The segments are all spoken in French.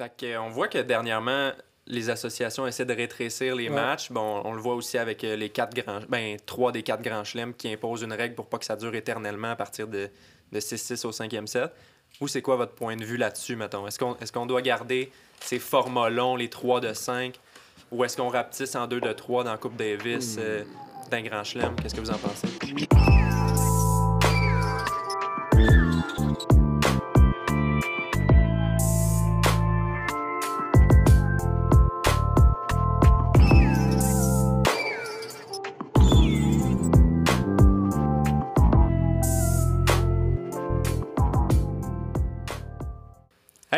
Fait que, euh, on voit que dernièrement, les associations essaient de rétrécir les Ouais. matchs. Bon, on le voit aussi avec euh, les quatre grands, ben, trois des quatre grands chelems qui imposent une règle pour pas que ça dure éternellement à partir de, de 6-6 au cinquième set. Ou c'est quoi votre point de vue là-dessus, mettons? Est-ce qu'on est qu'on doit garder ces formats longs, les 3 de 5, ou est-ce qu'on rapetisse en 2 de 3 dans la Coupe Davis euh, d'un grand chelem? Qu'est-ce que vous en pensez?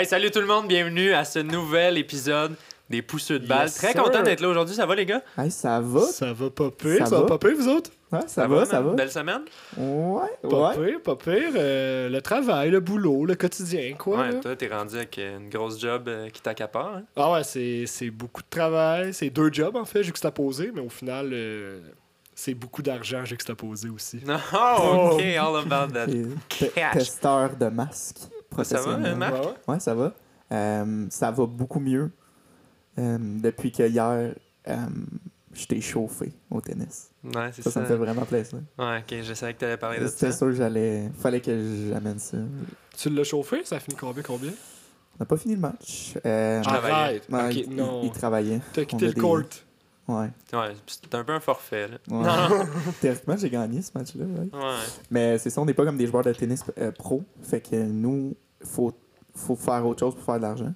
Hey, salut tout le monde, bienvenue à ce nouvel épisode des Pousseux de balles. Yes, Très sir. content d'être là aujourd'hui, ça va les gars? Hey, ça va? Ça va pas pire, Ça ça, va va? pas pire, vous autres? Ouais, ça, va, ça va. Belle semaine? Ouais, Pas ouais. pire, pas pire. Euh, le travail, le boulot, le quotidien, quoi. Ouais, là. toi, t'es rendu avec une grosse job euh, qui t'accapare. Hein? Ah ouais, c'est c'est beaucoup de travail. C'est deux jobs, en fait, juxtaposés, mais au final, euh, c'est beaucoup d'argent juxtaposé aussi. Oh, ok, all about that. Testeur de masques Ça va, hein, Marc? Ouais, ça va. Euh, ça va beaucoup mieux euh, depuis que hier, euh, je t'ai chauffé au tennis. Ouais, c'est Ça, ça. ça me fait vraiment plaisir. Ouais, ok, je savais que t'allais parler de ça. C'était sûr que j'allais. Fallait que j'amène ça. Tu l'as chauffé? Ça a fini combien, combien? On n'a pas fini le match. Euh. Arrête! ouais, Ok, il, non. il travaillait. T'as quitté le des- court. Ouais. Ouais, c'est un peu un forfait, là. ouais. Théoriquement, j'ai gagné ce match-là. ouais. Ouais. Mais c'est ça, on n'est pas comme des joueurs de tennis euh, pro. Fait que nous, faut, faut faire autre chose pour faire de l'argent.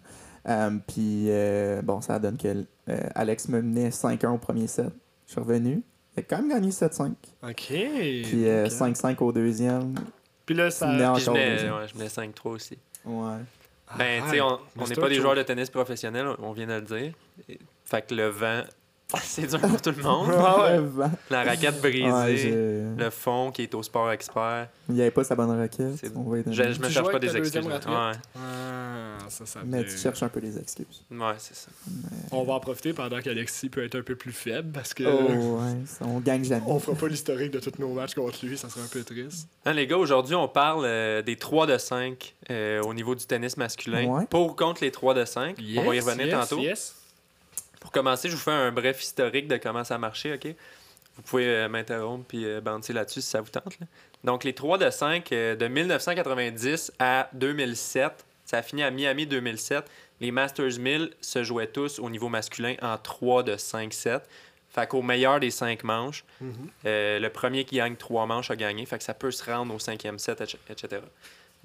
Euh, Puis, euh, bon, ça donne que euh, Alex me menait 5-1 au premier set. Je suis revenu. Il a quand même gagné 7-5. Ok. Puis euh, ok. 5-5 au deuxième. Puis là, ça. Puis je mets, ouais, je mets 5-3 aussi. Ouais. Ben, tu sais, on n'est pas des joueurs de tennis professionnels, on vient de le dire. Fait que le vent, c'est dur pour tout le monde. Ah ouais. La raquette brisée, Ouais, le fond qui est au sport expert. Il n'y avait pas sa bonne raquette. C'est- On va être Je, je me cherche pas des excuses. Ouais, Ah, ça, ça Mais tu cherches un peu les excuses. ouais c'est ça. On va en profiter pendant qu'Alexis peut être un peu plus faible parce que. Oh, On gagne jamais. On fera pas l'historique de tous nos matchs contre lui, ça serait un peu triste. Hein, les gars, aujourd'hui, on parle euh, des 3 de 5 euh, au niveau du tennis masculin. Ouais. Pour ou contre les 3 de 5. on va y revenir yes, tantôt. Yes. Pour commencer, je vous fais un bref historique de comment ça a marché, OK? Vous pouvez euh, m'interrompre puis euh, bouncer là-dessus si ça vous tente. là. Donc, les 3 de 5, euh, de 1990 à 2007, ça a fini à Miami 2007. Les Masters 1000 se jouaient tous au niveau masculin en 3 de 5 sets. Fait qu'au meilleur des 5 manches, Mhm. euh, le premier qui gagne 3 manches a gagné. Fait que ça peut se rendre au cinquième set, etc. etc.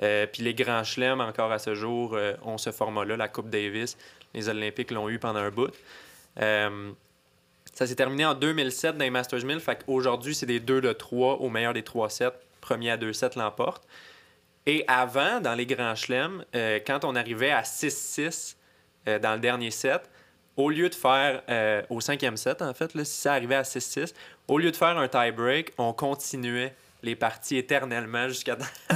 Euh, puis les grands chelems, encore à ce jour, euh, ont ce format-là. La Coupe Davis, les Olympiques l'ont eu pendant un bout. Euh, ça s'est terminé en 2007 dans les Masters 1000. Fait qu'aujourd'hui, c'est des 2 de 3 au meilleur des 3 sets. Premier à 2 sets l'emporte. Et avant, dans les grands chelems, euh, quand on arrivait à 6-6 euh, dans le dernier set, au lieu de faire au cinquième set, en fait, si ça arrivait à 6-6, au lieu de faire un tie-break, on continuait les parties éternellement jusqu'à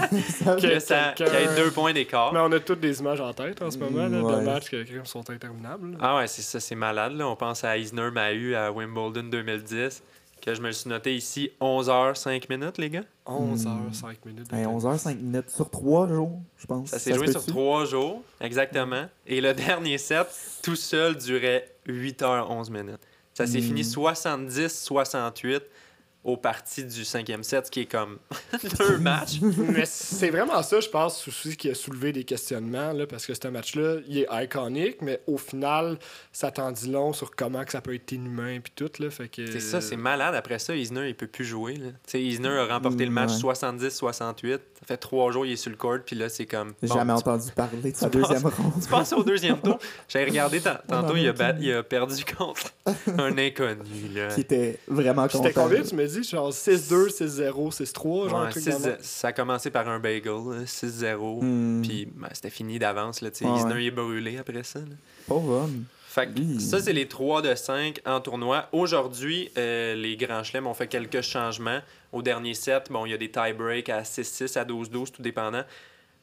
que ça qu'il y ait deux points d'écart. Mais on a toutes des images en tête en ce moment, là, Ouais. de matchs qui sont interminables. là. Ah ouais, c'est ça, c'est malade. Là. On pense à Isner Mahu à Wimbledon 2010, que je me le suis noté ici 11h 5 minutes, les gars. 11 Hmm. heures, 5 minutes. Ben, temps. 11h, 5 minutes sur 3 jours, je pense. Ça s'est se joué sur trois jours, exactement. Et le dernier set, tout seul, durait 8h11 minutes. Ça s'est Hmm. fini 70-68 au parti du cinquième set, ce qui est comme deux matchs. Mais c'est vraiment ça, je pense, aussi qui a soulevé des questionnements, là, parce que ce match-là, il est iconique, mais au final, ça t'en dit long sur comment que ça peut être inhumain puis tout, là, fait que... C'est ça, c'est malade. Après ça, Isner, il peut plus jouer. là. Isner a remporté le match Ouais. 70-68. Ça fait trois jours, il est sur le court, puis là, c'est comme... J'ai bon, jamais tu- entendu parler de sa tu penses- deuxième ronde. Tu passes au deuxième tour? J'avais regardé ta- tantôt, il a, bat- il a perdu contre un inconnu. Là. qui était vraiment content. C'était combien, tu me dis? Genre 6-2, 6-0, 6-3, genre un truc six- dans le même? ça a commencé par un bagel, là, 6-0. Hmm, Puis ben, c'était fini d'avance. là, tu sais. Isner, il est brûlé après ça. là. Pauvre homme. Fait que ça, c'est les 3 de 5 en tournoi. Aujourd'hui, euh, les grands chelems ont fait quelques changements. Au dernier set, bon, il y a des tie-breaks à 6-6, à 12-12, tout dépendant.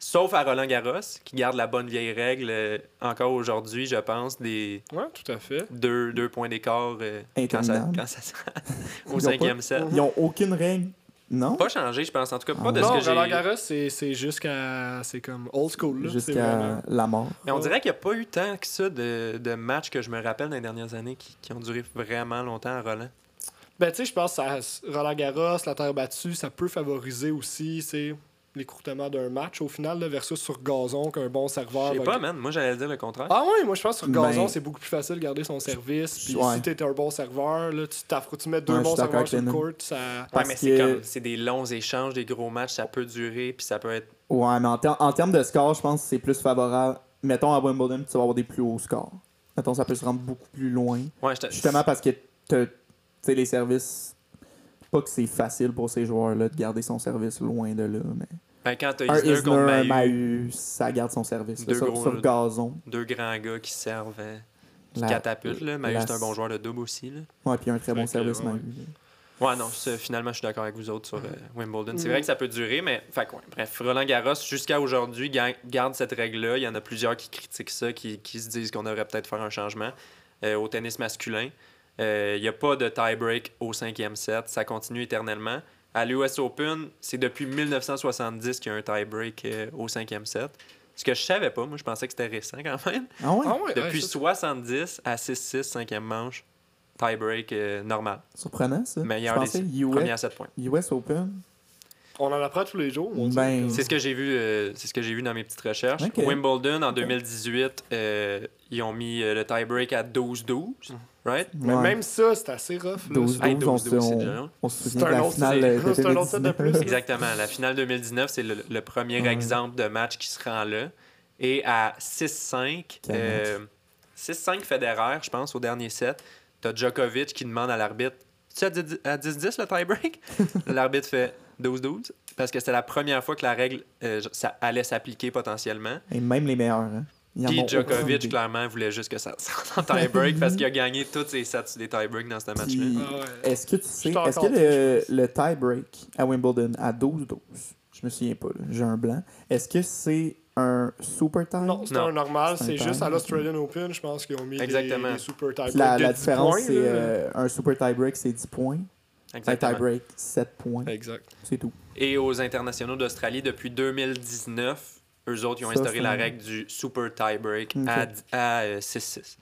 Sauf à Roland Garros, qui garde la bonne vieille règle, euh, encore aujourd'hui, je pense, des Ouais, tout à fait. deux, deux points d'écart euh, quand, ça, quand ça sera Ils au cinquième pas- set. Ils ont aucune règle Non? Pas changé, je pense. En tout cas, pas Ah de non, ce que Roland. Garros, c'est c'est jusqu'à. C'est comme old school. Jusqu'à vraiment- la mort. Mais on dirait qu'il n'y a pas eu tant que ça de, de matchs que je me rappelle dans les dernières années qui, qui ont duré vraiment longtemps à Roland. Ben, tu sais, je pense que ça- Roland Garros, la terre battue, ça peut favoriser aussi, c'est l'écourtement d'un match au final, là, versus sur gazon qu'un bon serveur. Je sais pas, man. Moi, j'allais dire le contraire. Ah ouais, moi je pense que sur gazon, Ben- c'est beaucoup plus facile de garder son service. Puis Ouais. si t'es un bon serveur, là, tu tu mets deux Ouais, bons serveurs sur le court, ça. Ouais, mais c'est que- comme c'est des longs échanges, des gros matchs, ça peut durer, puis ça peut être. Ouais, mais en, ter- en termes de score, je pense que c'est plus favorable. Mettons à Wimbledon, tu vas avoir des plus hauts scores. Mettons, ça peut se rendre beaucoup plus loin. Ouais, je te- Justement parce que t'as- tu sais, les services. Pas que c'est facile pour ces joueurs-là de garder son service loin de là, mais. Ben, quand t'as Un Isner Isner, contre ça garde son service. Deux sur, gros- sur gazon. deux grands gars qui servent, euh, qui La- catapultent. Là. La- c'est un bon joueur de double aussi. Là. Ouais, puis un très bon service, ouais. Ouais, non, finalement, je suis d'accord avec vous autres sur euh, Wimbledon. C'est Mhm. vrai que ça peut durer, mais fait, ouais, bref, Roland Garros, jusqu'à aujourd'hui, ga- garde cette règle-là. Il y en a plusieurs qui critiquent ça, qui, qui se disent qu'on devrait peut-être faire un changement euh, au tennis masculin. Euh, Il n'y a pas de tie-break au cinquième set. Ça continue éternellement. À l'US Open, c'est depuis 1970 qu'il y a un tie-break euh, au cinquième set. Ce que je savais pas, moi je pensais que c'était récent quand même. Ah ouais? Ah ouais, Depuis ouais, ça, 70 à 6-6, cinquième manche, tie-break euh, normal. Surprenant, ça. Meilleur des US, Premier à 7 points. US Open. on en apprend tous les jours. on dit. Ben, C'est ce que j'ai vu, euh, c'est ce que j'ai vu dans mes petites recherches. Wimbledon en Ok. 2018, euh, ils ont mis euh, le tie-break à 12-12, right? Mais ouais. même ça, c'est assez rough. là. 12, Hey, 12, on, 12, c'est déjà on, long. on se C'est souvient de un la autre- finale c'est- de c'est un autre set de 2019. plus. Exactement. La finale 2019, c'est le, le premier Ouais. exemple de match qui se rend là. Et à 6-5, Quel euh, 6-5 Federer, je pense, au dernier set, t'as Djokovic qui demande à l'arbitre Tu à 10 à 10-10 le tie-break? L'arbitre fait 12-12 parce que c'était la première fois que la règle euh, ça allait s'appliquer potentiellement. Et même les meilleurs. Hein. Puis Djokovic, clairement, voulait juste que ça sorte en tie-break parce qu'il a gagné tous ses sets des tie-breaks dans ce match-là. Ah ouais. Est-ce que tu sais, est-ce que le, le tie-break à Wimbledon à 12-12, je me souviens pas, j'ai un blanc, est-ce que c'est un super tie? Non, c'est un normal. C'est un juste à l'Australian Open, je pense qu'ils ont mis Exactement. des, super tie Puis la, breaks la de 10 différence, points, c'est euh, un super tie-break, c'est 10 points. Un Exactement. tie-break, 7 points. Exact. C'est tout. Et aux internationaux d'Australie, depuis 2019, eux autres, ils ont Ça, instauré la règle du super tie-break à, dix- à, euh, 6-6.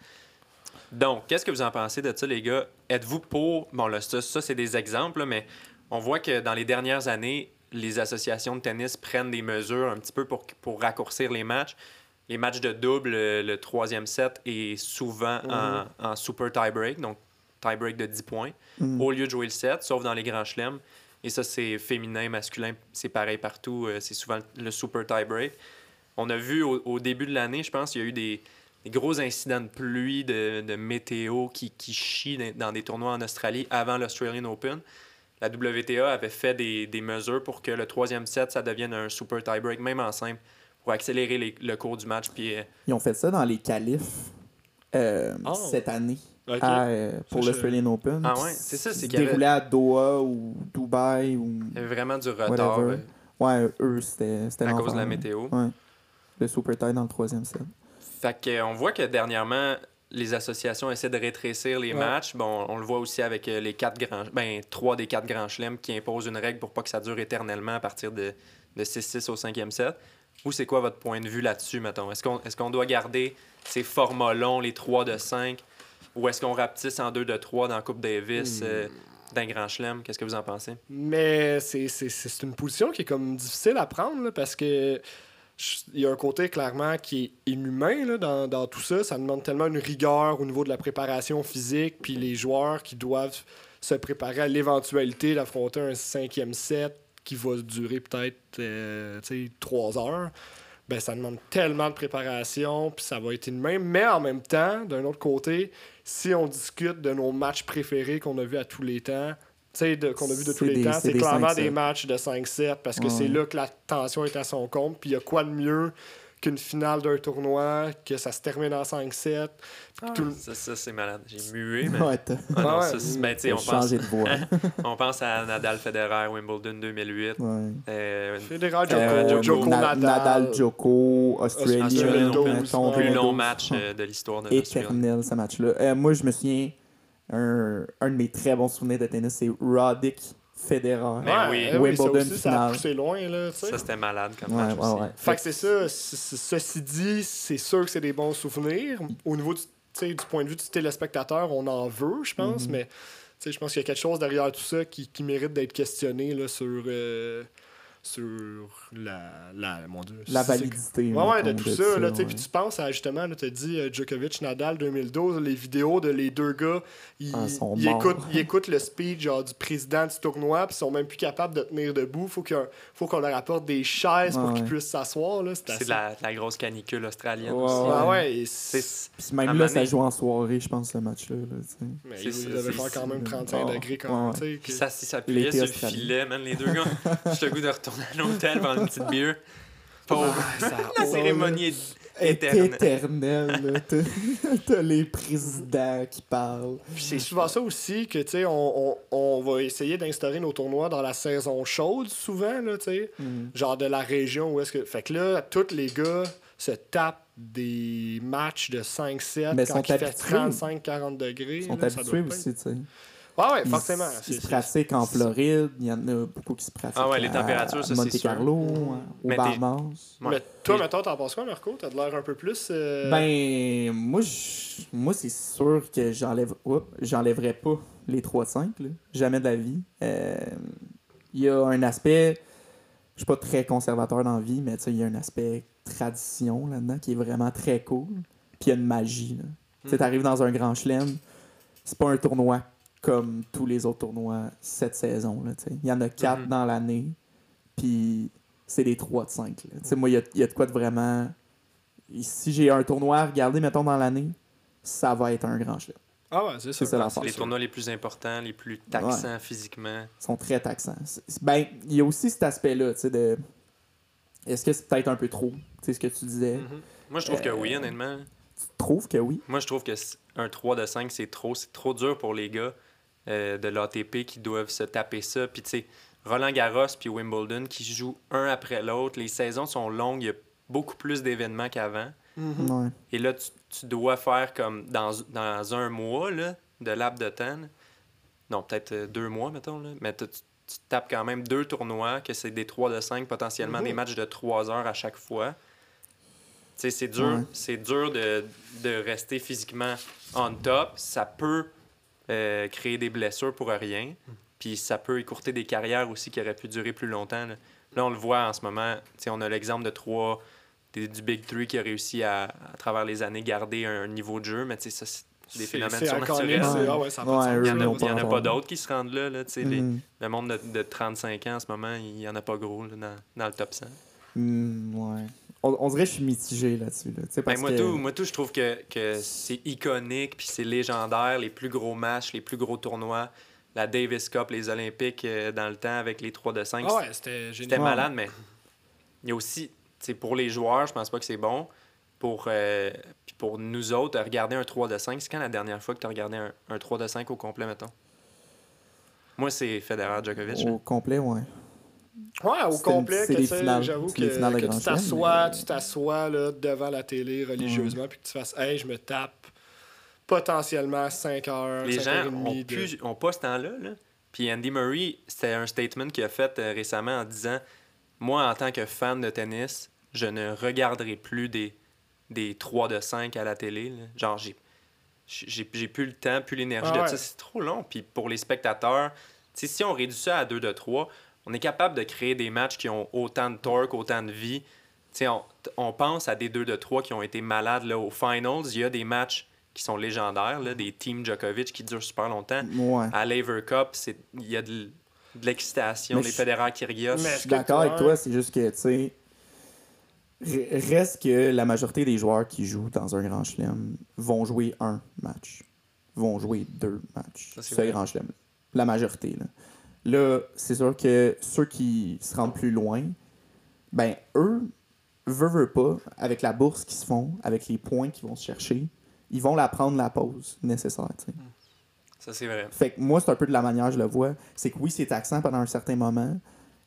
Donc, qu'est-ce que vous en pensez de ça, les gars? Êtes-vous pour... Bon, là, ça, ça, c'est des exemples, là, mais on voit que dans les dernières années, les associations de tennis prennent des mesures un petit peu pour, pour raccourcir les matchs. Les matchs de double, euh, le troisième set est souvent en, en super tie-break, donc tie-break de 10 points, Mm. au lieu de jouer le set, sauf dans les grands chelems. Et ça, c'est féminin, masculin, c'est pareil partout. euh, c'est souvent le super tie-break. On a vu au, au début de l'année, je pense, il y a eu des, des gros incidents de pluie, de, de météo qui, qui chient dans, dans des tournois en Australie avant l'Australian Open. La WTA avait fait des, des mesures pour que le troisième set, ça devienne un super tie-break, même en simple, pour accélérer les- le cours du match. Puis, euh, Ils ont fait ça dans les qualifs euh, Oh. cette année À, euh, pour Ça, je- l'Australian Open. Ah ouais, c'est ça, c'est qu'il avait- à Doha ou Dubaï ou. il y avait vraiment du retard euh, Ouais, eux, c'était à cause de la météo. Ouais. Le super tie dans le troisième set. Fait que, on voit que dernièrement, les associations essaient de rétrécir les Ouais. matchs. Bon, on le voit aussi avec euh, les quatre grands, ben, trois des quatre grands chelems qui imposent une règle pour pas que ça dure éternellement à partir de, de 6-6 au cinquième set. Vous, c'est quoi votre point de vue là-dessus, mettons? Est-ce qu'on est qu'on doit garder ces formats longs, les 3 de 5, ou est-ce qu'on rapetisse en 2 de 3 dans la Coupe Davis Hmm. euh, d'un grand chelem? Qu'est-ce que vous en pensez? Mais c'est- une position qui est comme difficile à prendre là, parce que il y a un côté clairement qui est inhumain là, dans, dans tout ça. Ça demande tellement une rigueur au niveau de la préparation physique, puis les joueurs qui doivent se préparer à l'éventualité d'affronter un cinquième set qui va durer peut-être euh, trois heures. Ben, ça demande tellement de préparation, puis ça va être inhumain. Mais en même temps, d'un autre côté, si on discute de nos matchs préférés qu'on a vus à tous les temps, tu sais, de- qu'on a vu de C'est tous les des- temps, c'est clairement 5-7. des matchs de 5-7 parce que Ouais. c'est là que la tension est à son compte. Puis il y a quoi de mieux qu'une finale d'un tournoi, que ça se termine en 5-7. puis tout le- Ça, ça, c'est malade. J'ai mué, mais... Ouais, Ah non, Ouais. ça, c'est- ben, on, pense, de voix. on pense à Nadal Federer, Wimbledon 2008. ouais. euh, Federer, Djoko, Euh, Euh, Djoko, Na- Nadal. Nadal, Joko, Australia, Australian Open, mettons, ouais. plus long 2012. match euh, de l'histoire de éternel ce match-là. Euh, moi, je me souviens, un, un de mes très bons souvenirs de tennis, c'est Roddick Federer. Mais oui. oui, ça Wimbledon aussi, ça a poussé loin, là. Ça, c'était malade comme Ouais, match ouais, aussi. ouais. Fait que c'est ça. Ceci dit, c'est sûr que c'est des bons souvenirs. Au niveau du, tu sais, du point de vue du téléspectateur, on en veut, je pense, Mhm. mais tu sais, je pense qu'il y a quelque chose derrière tout ça qui, qui mérite d'être questionné là, sur, euh, sur la, la, mon Dieu, La validité. Ouais, ouais, de tout ça. là, tu sais, ouais. Puis tu penses à justement, tu as dit euh, Djokovic, Nadal 2012, les vidéos de les deux gars, ils, Ah, ils écoutent, ils écoutent le speech genre, du président du tournoi, puis ils sont même plus capables de tenir debout. Faut qu'il faut qu'on leur apporte des chaises pour qu'ils puissent s'asseoir. là. C'est de la, la grosse canicule australienne Ouais, aussi. Ah ouais. ouais, Puis même là, ça joue en soirée, je pense, ce match-là. là, mais ils ça, devaient faire quand même 35 Ouais, degrés quand ça, si ça sur le filet, man, les deux gars. J'ai le goût de retourner à l'hôtel prendre une petite bière. Pauvre. Ah, La cérémonie est éternelle. éternel. là. T'as- les présidents qui parlent. Puis c'est souvent ça aussi que, tu sais, on, on, on va essayer d'instaurer nos tournois dans la saison chaude, souvent, là, tu sais. Genre de la région où est-ce que. Fait que là, tous les gars se tapent des matchs de 5-7 Mais quand il fait habitués. 35-40 degrés. Ils sont là, ça doit habitués pas aussi, tu sais. Être- Ouais, Ils- forcément. Ils c'est- se pratiquent en Floride. Il y en a beaucoup qui se pratiquent Ah ouais, les à températures, ça, c'est Monte sûr. Carlo, au Bahamas. Ouais. Mais toi, maintenant, t'en penses quoi, Marco? T'as de l'air un peu plus. euh, Ben, moi, je- moi c'est sûr que j'enlève, j'enlèverais pas les 3 de 5. là. Jamais de la vie. Euh, Il y a un aspect, je suis pas très conservateur dans la vie, mais tu sais, il y a un aspect tradition là-dedans qui est vraiment très cool. Puis il y a une magie. là. Tu sais, Mm. t'arrives dans un grand chelem, c'est pas un tournoi comme tous les autres tournois cette saison. là. Il y en a 4 Mhm. dans l'année, puis c'est des 3 de 5. là. Tu sais, Moi, il y a, il y a de quoi de vraiment. Si j'ai un tournoi à regarder, mettons, dans l'année, ça va être un grand chelem. Ah ouais, c'est ça. C'est ça la les tournois les plus importants, les plus taxants physiquement. Ils sont très taxants. Ben, il y a aussi cet aspect-là, tu sais, de. Est-ce que c'est peut-être un peu trop? Tu sais, ce que tu disais? Mhm. Moi, je trouve que Euh, oui, honnêtement. Tu trouves que oui? Moi, je trouve que un 3 de 5, c'est trop. C'est trop dur pour les gars euh, de l'ATP qui doivent se taper ça. Puis, tu sais, Roland Garros puis Wimbledon qui jouent un après l'autre. Les saisons sont longues. Il y a beaucoup plus d'événements qu'avant. Mhm. Ouais. Et là, tu, tu dois faire comme dans, dans un mois là, de laps de temps. là. Non, peut-être euh, deux mois, mettons. Là. Mais tu, tu- tapes quand même deux tournois, que c'est des 3 de 5, potentiellement des matchs de 3 heures à chaque fois. Tu sais, c'est dur, Ouais. c'est dur de, de rester physiquement on top. Ça peut euh, créer des blessures pour rien. Puis ça peut écourter des carrières aussi qui auraient pu durer plus longtemps. Là, Là, on le voit en ce moment. Tu sais, on a l'exemple de trois des- du Big Three qui a réussi à, à travers les années, garder un niveau de jeu. Mais tu sais, ça, c'est des phénomènes surnaturels. ah ouais. Il n'y en, a- Eux, il y en a ils ont pas d'autres qui se rendent là. là tu sais, les- le monde de, de 35 ans en ce moment, il n'y en a pas gros là, dans, dans le top 100. Hmm, ouais. On, on dirait que je suis mitigé là-dessus. Là. Ben, moi, que... tout, moi, tout, je trouve que, que c'est iconique, puis c'est légendaire, les plus gros matchs, les plus gros tournois, la Davis Cup, les Olympiques euh, dans le temps avec les 3 de 5. Ah ouais, c'était malade, mais il y a aussi, pour les joueurs, je pense pas que c'est bon. Pour, euh, pour nous autres, regarder un 3 de 5, c'est quand la dernière fois que tu as regardé un, un 3 de 5 au complet, mettons? Moi, c'est Federer Djokovic. Au complet, ouais. Ouais, au complet, que, finales- j'avoue que, tu t'assois, mais- tu t'assois là, devant la télé religieusement, puis que tu fasses, hey, je me tape potentiellement 5 heures, les 5 gens heures et ont, demie de- plus, ont pas ce temps-là. Là. Puis Andy Murray, c'était un statement qu'il a fait euh, récemment en disant Moi, en tant que fan de tennis, je ne regarderai plus des, des 3 de 5 à la télé. là. Genre, j'ai, j'ai, j'ai plus le temps, plus l'énergie Ah de ouais. ça. C'est trop long. Puis pour les spectateurs, si on réduit ça à 2 de 3, on est capable de créer des matchs qui ont autant de torque, autant de vie. Tu sais, on, on pense à des 2 de 3 qui ont été malades là, aux finals. Il y a des matchs qui sont légendaires, là, des teams Djokovic qui durent super longtemps. Ouais. À l'Aver Cup, c'est- il y a de, de l'excitation, des Federer Kyrgios. Mais- Je suis d'accord avec toi, c'est juste que, tu sais, re- reste que la majorité des joueurs qui jouent dans un grand chelem vont jouer un match. Vont jouer deux matchs. C'est grand chelem. La majorité, là. Là, c'est sûr que ceux qui se rendent plus loin, ben, eux, veut, veut pas, avec la bourse qu'ils se font, avec les points qu'ils vont se chercher, ils vont la prendre la pause nécessaire, tu sais. Ça, c'est vrai. Fait que moi, c'est un peu de la manière que je le vois. C'est que oui, c'est taxant pendant un certain moment.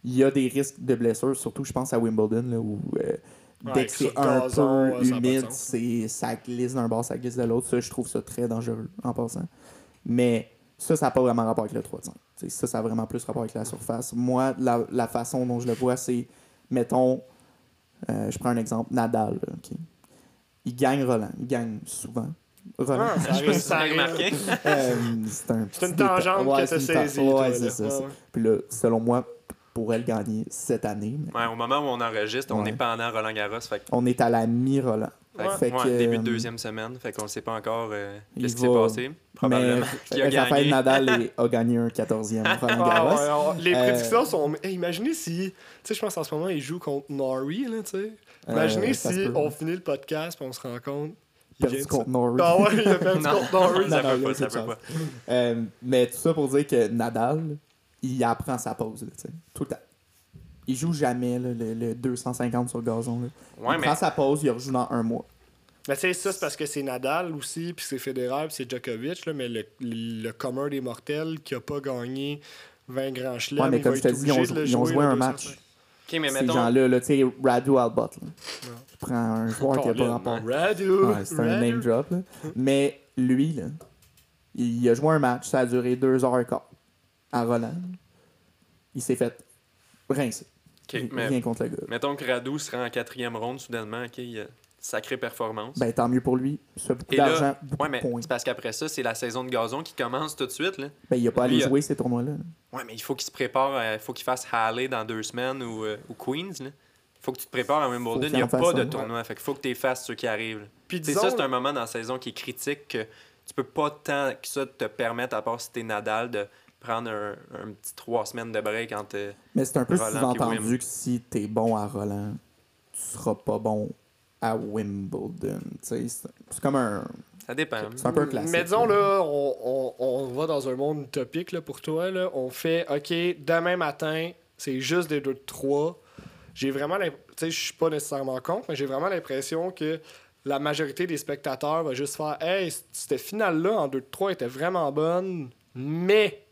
Il y a des risques de blessures, surtout, je pense, à Wimbledon, là, où euh, Ouais, dès que c'est un gazon, peu ça humide, ça glisse d'un bord, ça glisse de l'autre. Ça, je trouve ça très dangereux, en passant. Mais ça, ça n'a pas vraiment rapport avec le 3 de 5. Tu Tu sais, ça, ça a vraiment plus rapport avec la surface. Moi, la, la façon dont je le vois, c'est, mettons, euh, je prends un exemple, Nadal. là, ok? Il gagne Roland. Il gagne souvent. Roland. Ah, ça arrive, ça arrive. remarqué. Euh, c'est un- C'est une tangente ouais, que une saisie. Ouais, c'est ça. Ouais, ça. ouais. Puis là, selon moi, pourrait le gagner cette année. mais Ouais, au moment où on enregistre, on Ouais. est pendant Roland Garros. Fait, On est à la mi-Roland. Fait que- Fait que, ouais, début de euh, deuxième semaine. Fait qu'on ne sait pas encore euh, qu'est-ce qui s'est passé. Probablement. Qui a Raphaël gagné. Nadal est- a gagné un 14e Roland Ah, Garros. ouais, alors, les Euh, prédictions sont. Hey, imaginez si. Tu sais, je pense en ce moment, il joue contre Norrie, là, tu sais. Euh, Imaginez si on finit le podcast et on se rend compte. il perdu contre Norrie. Ah ouais, il a perdu contre Norrie. ça peut pas, ça peut pas. Euh, mais tout ça pour dire que Nadal, il apprend sa pause, là, tu sais, tout le temps. Il joue jamais là, le, le 250 sur gazon. Là. Ouais, il mais prend sa pause, il rejoue dans un mois. Mais tu sais, ça, c'est parce que c'est Nadal aussi, puis c'est Federer, puis c'est Djokovic, là, mais le, le commun des mortels qui a pas gagné 20 grands chelems, Ouais, mais il comme je te dis, ils ont, le ils joué le un 205. match. OK, mais Ces mettons. gens-là, là, tu sais, Radu Albot. Là. Je prends un joueur qui n'a pas rapport. Radu, Ouais, c'est un name drop. là. Mais lui, là, il a joué un match, ça a duré deux heures et quart à Roland. Il s'est fait rincer. OK, mais Rien contre le gars. mettons que Radou se rend en quatrième ronde soudainement. OK, il a sacrée performance. Ben, tant mieux pour lui. Fait beaucoup d'argent, ouais, mais de points. c'est parce qu'après ça, c'est la saison de gazon qui commence tout de suite. Là. Ben, il n'a pas allé euh, jouer ces tournois-là. là. Ouais, mais il faut qu'il se prépare. euh, Il faut qu'il fasse Halle dans deux semaines ou, euh, ou Queens. Là. faut que tu te prépares à Wimbledon. Il n'y a pas de tournoi. Fait qu'il faut que tu effaces ceux qui arrivent. Puis Tu sais, disons, ça, c'est un moment dans la saison qui est critique que tu peux pas tant que ça te permettre, à part si t'es Nadal, de prendre un, un petit trois semaines de break entre. Mais c'est un peu sous-entendu que si t'es bon à Roland, tu seras pas bon à Wimbledon. Tu sais, C'est comme un. Ça dépend. C'est un peu classique. Mais disons, là, on, on, on va dans un monde utopique là, pour toi. Là. On fait, OK, demain matin, c'est juste des 2 de 3. J'ai vraiment l'impression, tu sais, je suis pas nécessairement contre, mais j'ai vraiment l'impression que la majorité des spectateurs va juste faire, hey, cette finale-là en 2 de 3 était vraiment bonne, mais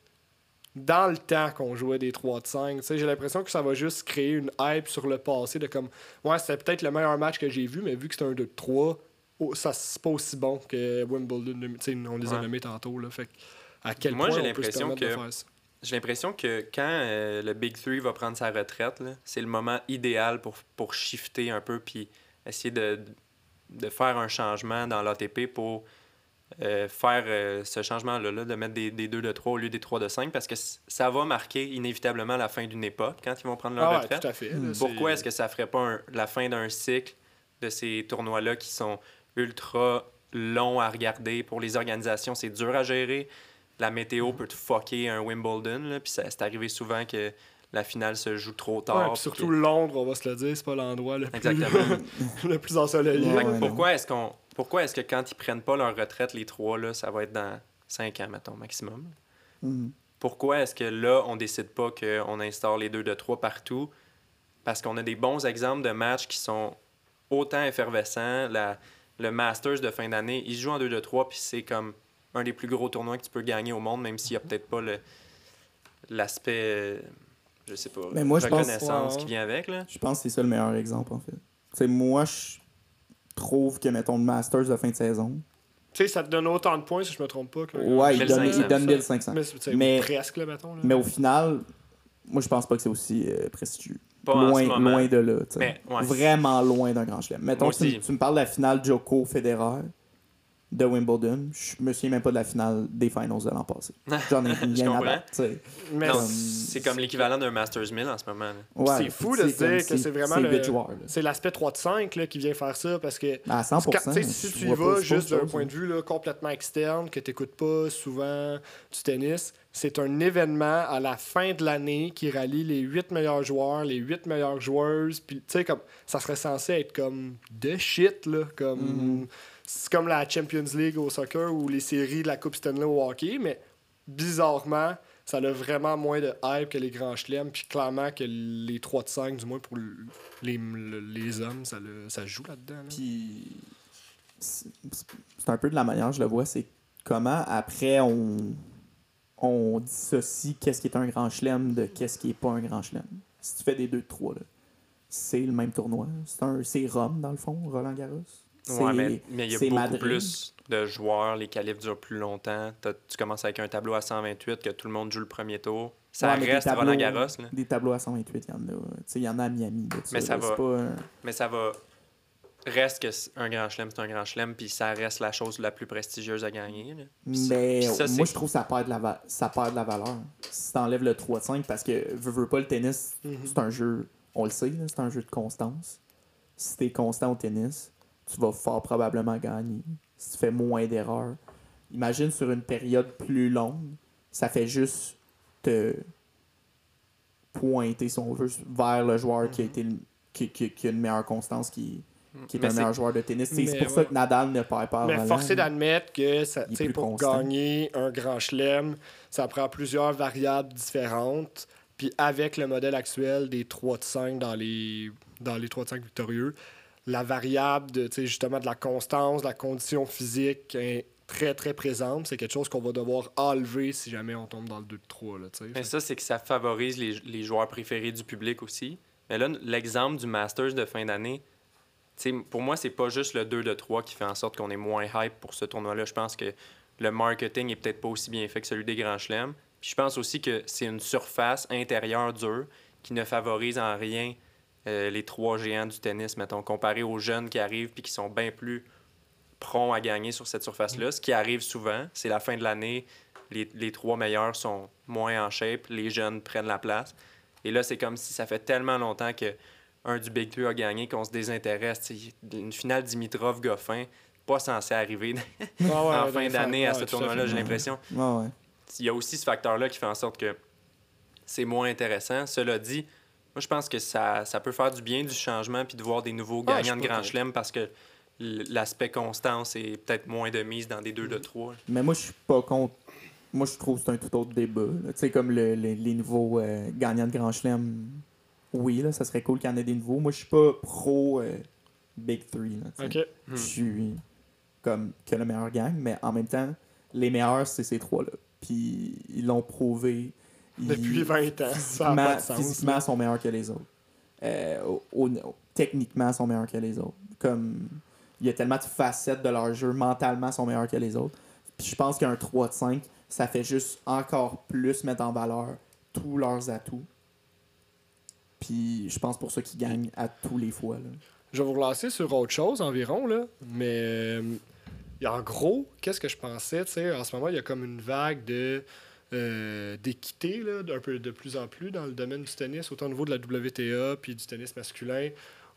dans le temps qu'on jouait des 3 de 5, tu sais, j'ai l'impression que ça va juste créer une hype sur le passé de comme, ouais, c'était peut-être le meilleur match que j'ai vu, mais vu que c'était un 2 de 3, oh, ça c'est pas aussi bon que Wimbledon, on les a Ouais. nommés tantôt, là, fait à quel Moi, point j'ai l'impression que-. J'ai l'impression que quand euh, le Big Three va prendre sa retraite, c'est le moment idéal pour, pour shifter un peu puis essayer de, de faire un changement dans l'ATP pour euh, faire euh, ce changement-là, là, de mettre des, des 2 de 3 au lieu des 3 de 5 parce que ça va marquer inévitablement la fin d'une époque quand ils vont prendre leur Ah ouais, retraite. tout à fait. là, Hmm. Pourquoi est-ce que ça ferait pas un- la fin d'un cycle de ces tournois-là qui sont ultra longs à regarder pour les organisations? C'est dur à gérer. La Hmm. météo peut te fucker un Wimbledon. Puis ça- c'est arrivé souvent que la finale se joue trop tard. Ouais, surtout que- Londres, on va se le dire, c'est pas l'endroit le plus, Exactement. le plus ensoleillé. Ouais, ouais, pourquoi est-ce qu'on pourquoi est-ce que quand ils prennent pas leur retraite, les trois, là, ça va être dans 5 ans, mettons, maximum? Mhm. Pourquoi est-ce que là, on décide pas qu'on instaure les deux de trois partout? Parce qu'on a des bons exemples de matchs qui sont autant effervescents. La, le Masters de fin d'année, ils se jouent en 2 de 3 puis c'est comme un des plus gros tournois que tu peux gagner au monde, même s'il n'y a peut-être pas le- l'aspect, je sais pas, Mais moi, je pense- reconnaissance Ouais. qui vient avec. Là? Je pense que c'est ça le meilleur exemple, en fait. Moi, je trouve que, mettons, le Masters de fin de saison. Tu sais, ça te donne autant de points, si je me trompe pas. que- Ouais, il donne, 1500. il donne 1500. Mais, Mais- presque, là, mettons. Là. Mais au final, moi, je pense pas que c'est aussi euh, prestigieux. Pas en loin, loin de là. Mais, ouais. Vraiment loin d'un grand chelem. Mettons, Moi tu, aussi. tu me parles de la finale Joko-Federer de Wimbledon. Je me souviens même pas de la finale des finals de l'an passé. J'en ai rien à battre. Mais comme- c'est comme l'équivalent d'un Masters 1000 en ce moment. Ouais, c'est fou de se dire que c'est vraiment C'est le- c'est l'aspect 3 de 5 là, qui vient faire ça parce que À 100%. Quand- tu sais, si tu y vas c'est pas juste d'un point de vue là, complètement externe, que tu n'écoutes pas souvent du tennis, c'est un événement à la fin de l'année qui rallie les huit meilleurs joueurs, les huit meilleures joueuses. Puis, tu sais, comme ça serait censé être comme de shit, là. Comme, Mhm. C'est comme la Champions League au soccer ou les séries de la Coupe Stanley au hockey, mais bizarrement, ça a vraiment moins de hype que les grands chelems. Puis, clairement, que les 3 de 5, du moins pour le- les, le- les hommes, ça, le- ça joue là-dedans. là. Puis c'est un peu de la manière je le vois, c'est comment après on on dissocie qu'est-ce qui est un grand chelem de qu'est-ce qui est pas un grand chelem. Si tu fais des deux de trois, là, c'est le même tournoi. C'est Rome dans le fond, Roland Garros. Ouais, mais mais il y a beaucoup Madrid. plus de joueurs, les qualifs durent plus longtemps. Tu commences avec un tableau à 128 que tout le monde joue le premier tour. Ça Ouais, reste Roland Garros, là. Des tableaux à 128, il y en a. Il y en a à Miami. Mais ça là. va. Pas mais ça va. Reste que c'est un grand chelem, c'est un grand chelem, puis ça reste la chose la plus prestigieuse à gagner. ça- Mais ça, moi, je trouve que ça perd de la, va- ça perd de la valeur. Si t'enlèves le 3 de 5, parce que, veux, veux pas, le tennis, Mhm. c'est un jeu, on le sait, c'est un jeu de constance. Si t'es constant au tennis, tu vas fort probablement gagner. Si tu fais moins d'erreurs. Imagine sur une période plus longue, ça fait juste te pointer, si on veut, vers le joueur qui, a été le- qui, qui- qui a une meilleure constance, qui, qui est Mais un meilleur joueur de tennis. C'est pour ouais. ça que Nadal ne perd pas Mais Roland. forcé d'admettre que ça, pour constant. gagner un grand chelem, ça prend plusieurs variables différentes. Puis avec le modèle actuel des 3 de 5 dans les, dans les 3 de 5 victorieux, la variable de, justement de la constance, de la condition physique est très très présente. C'est quelque chose qu'on va devoir enlever si jamais on tombe dans le 2 de 3. Là, tu sais. Mais ça, c'est que ça favorise les, les joueurs préférés du public aussi. Mais là, l'exemple du Masters de fin d'année, pour moi, c'est pas juste le 2 de 3 qui fait en sorte qu'on est moins hype pour ce tournoi-là. Je pense que le marketing est peut-être pas aussi bien fait que celui des Grands Chelems. Puis je pense aussi que c'est une surface intérieure dure qui ne favorise en rien euh, les trois géants du tennis, mettons, comparé aux jeunes qui arrivent puis qui sont bien plus prompts à gagner sur cette surface-là. Ce qui arrive souvent, c'est la fin de l'année, les, les trois meilleurs sont moins en shape, les jeunes prennent la place. Et là, c'est comme si ça fait tellement longtemps que un du Big Two a gagné qu'on se désintéresse. Une finale Dimitrov-Goffin, pas censé arriver Ah ouais, en fin ouais, d'année à ce tout à tournoi-là, fait. j'ai l'impression. Ouais. Il y a aussi ce facteur-là qui fait en sorte que c'est moins intéressant. Cela dit, moi, je pense que ça, ça peut faire du bien du changement puis de voir des nouveaux Ah, je gagnants de Grand. Chelem parce que l'aspect constance est peut-être moins de mise dans des 2 Mm. de 3. Mais moi, je suis pas contre. Moi, je trouve que c'est un tout autre débat. Tu sais, comme le- le- les nouveaux euh, gagnants de Grand Chelem. Oui, là, ça serait cool qu'il y en ait des nouveaux. Moi, je suis pas pro euh, Big Three. là, tu sais. Ok. Hmm. Je suis comme que le meilleur gang, mais en même temps, les meilleurs, c'est ces trois-là. Puis ils l'ont prouvé. Depuis 20 ans, ça n'a physiquement, pas de sens. physiquement, là. sont meilleurs que les autres. Euh, au- au- techniquement, sont meilleurs que les autres. Comme il y a tellement de facettes de leur jeu, mentalement, sont meilleurs que les autres. Puis je pense qu'un 3 de 5, ça fait juste encore plus mettre en valeur tous leurs atouts. Puis je pense pour ça qu'ils gagnent à tous les fois. Là. Je vais vous relancer sur autre chose environ, là. Mais euh, en gros, qu'est-ce que je pensais, tu sais, en ce moment, il y a comme une vague de euh, d'équité, d'un peu de plus en plus dans le domaine du tennis, autant au niveau de la WTA puis du tennis masculin.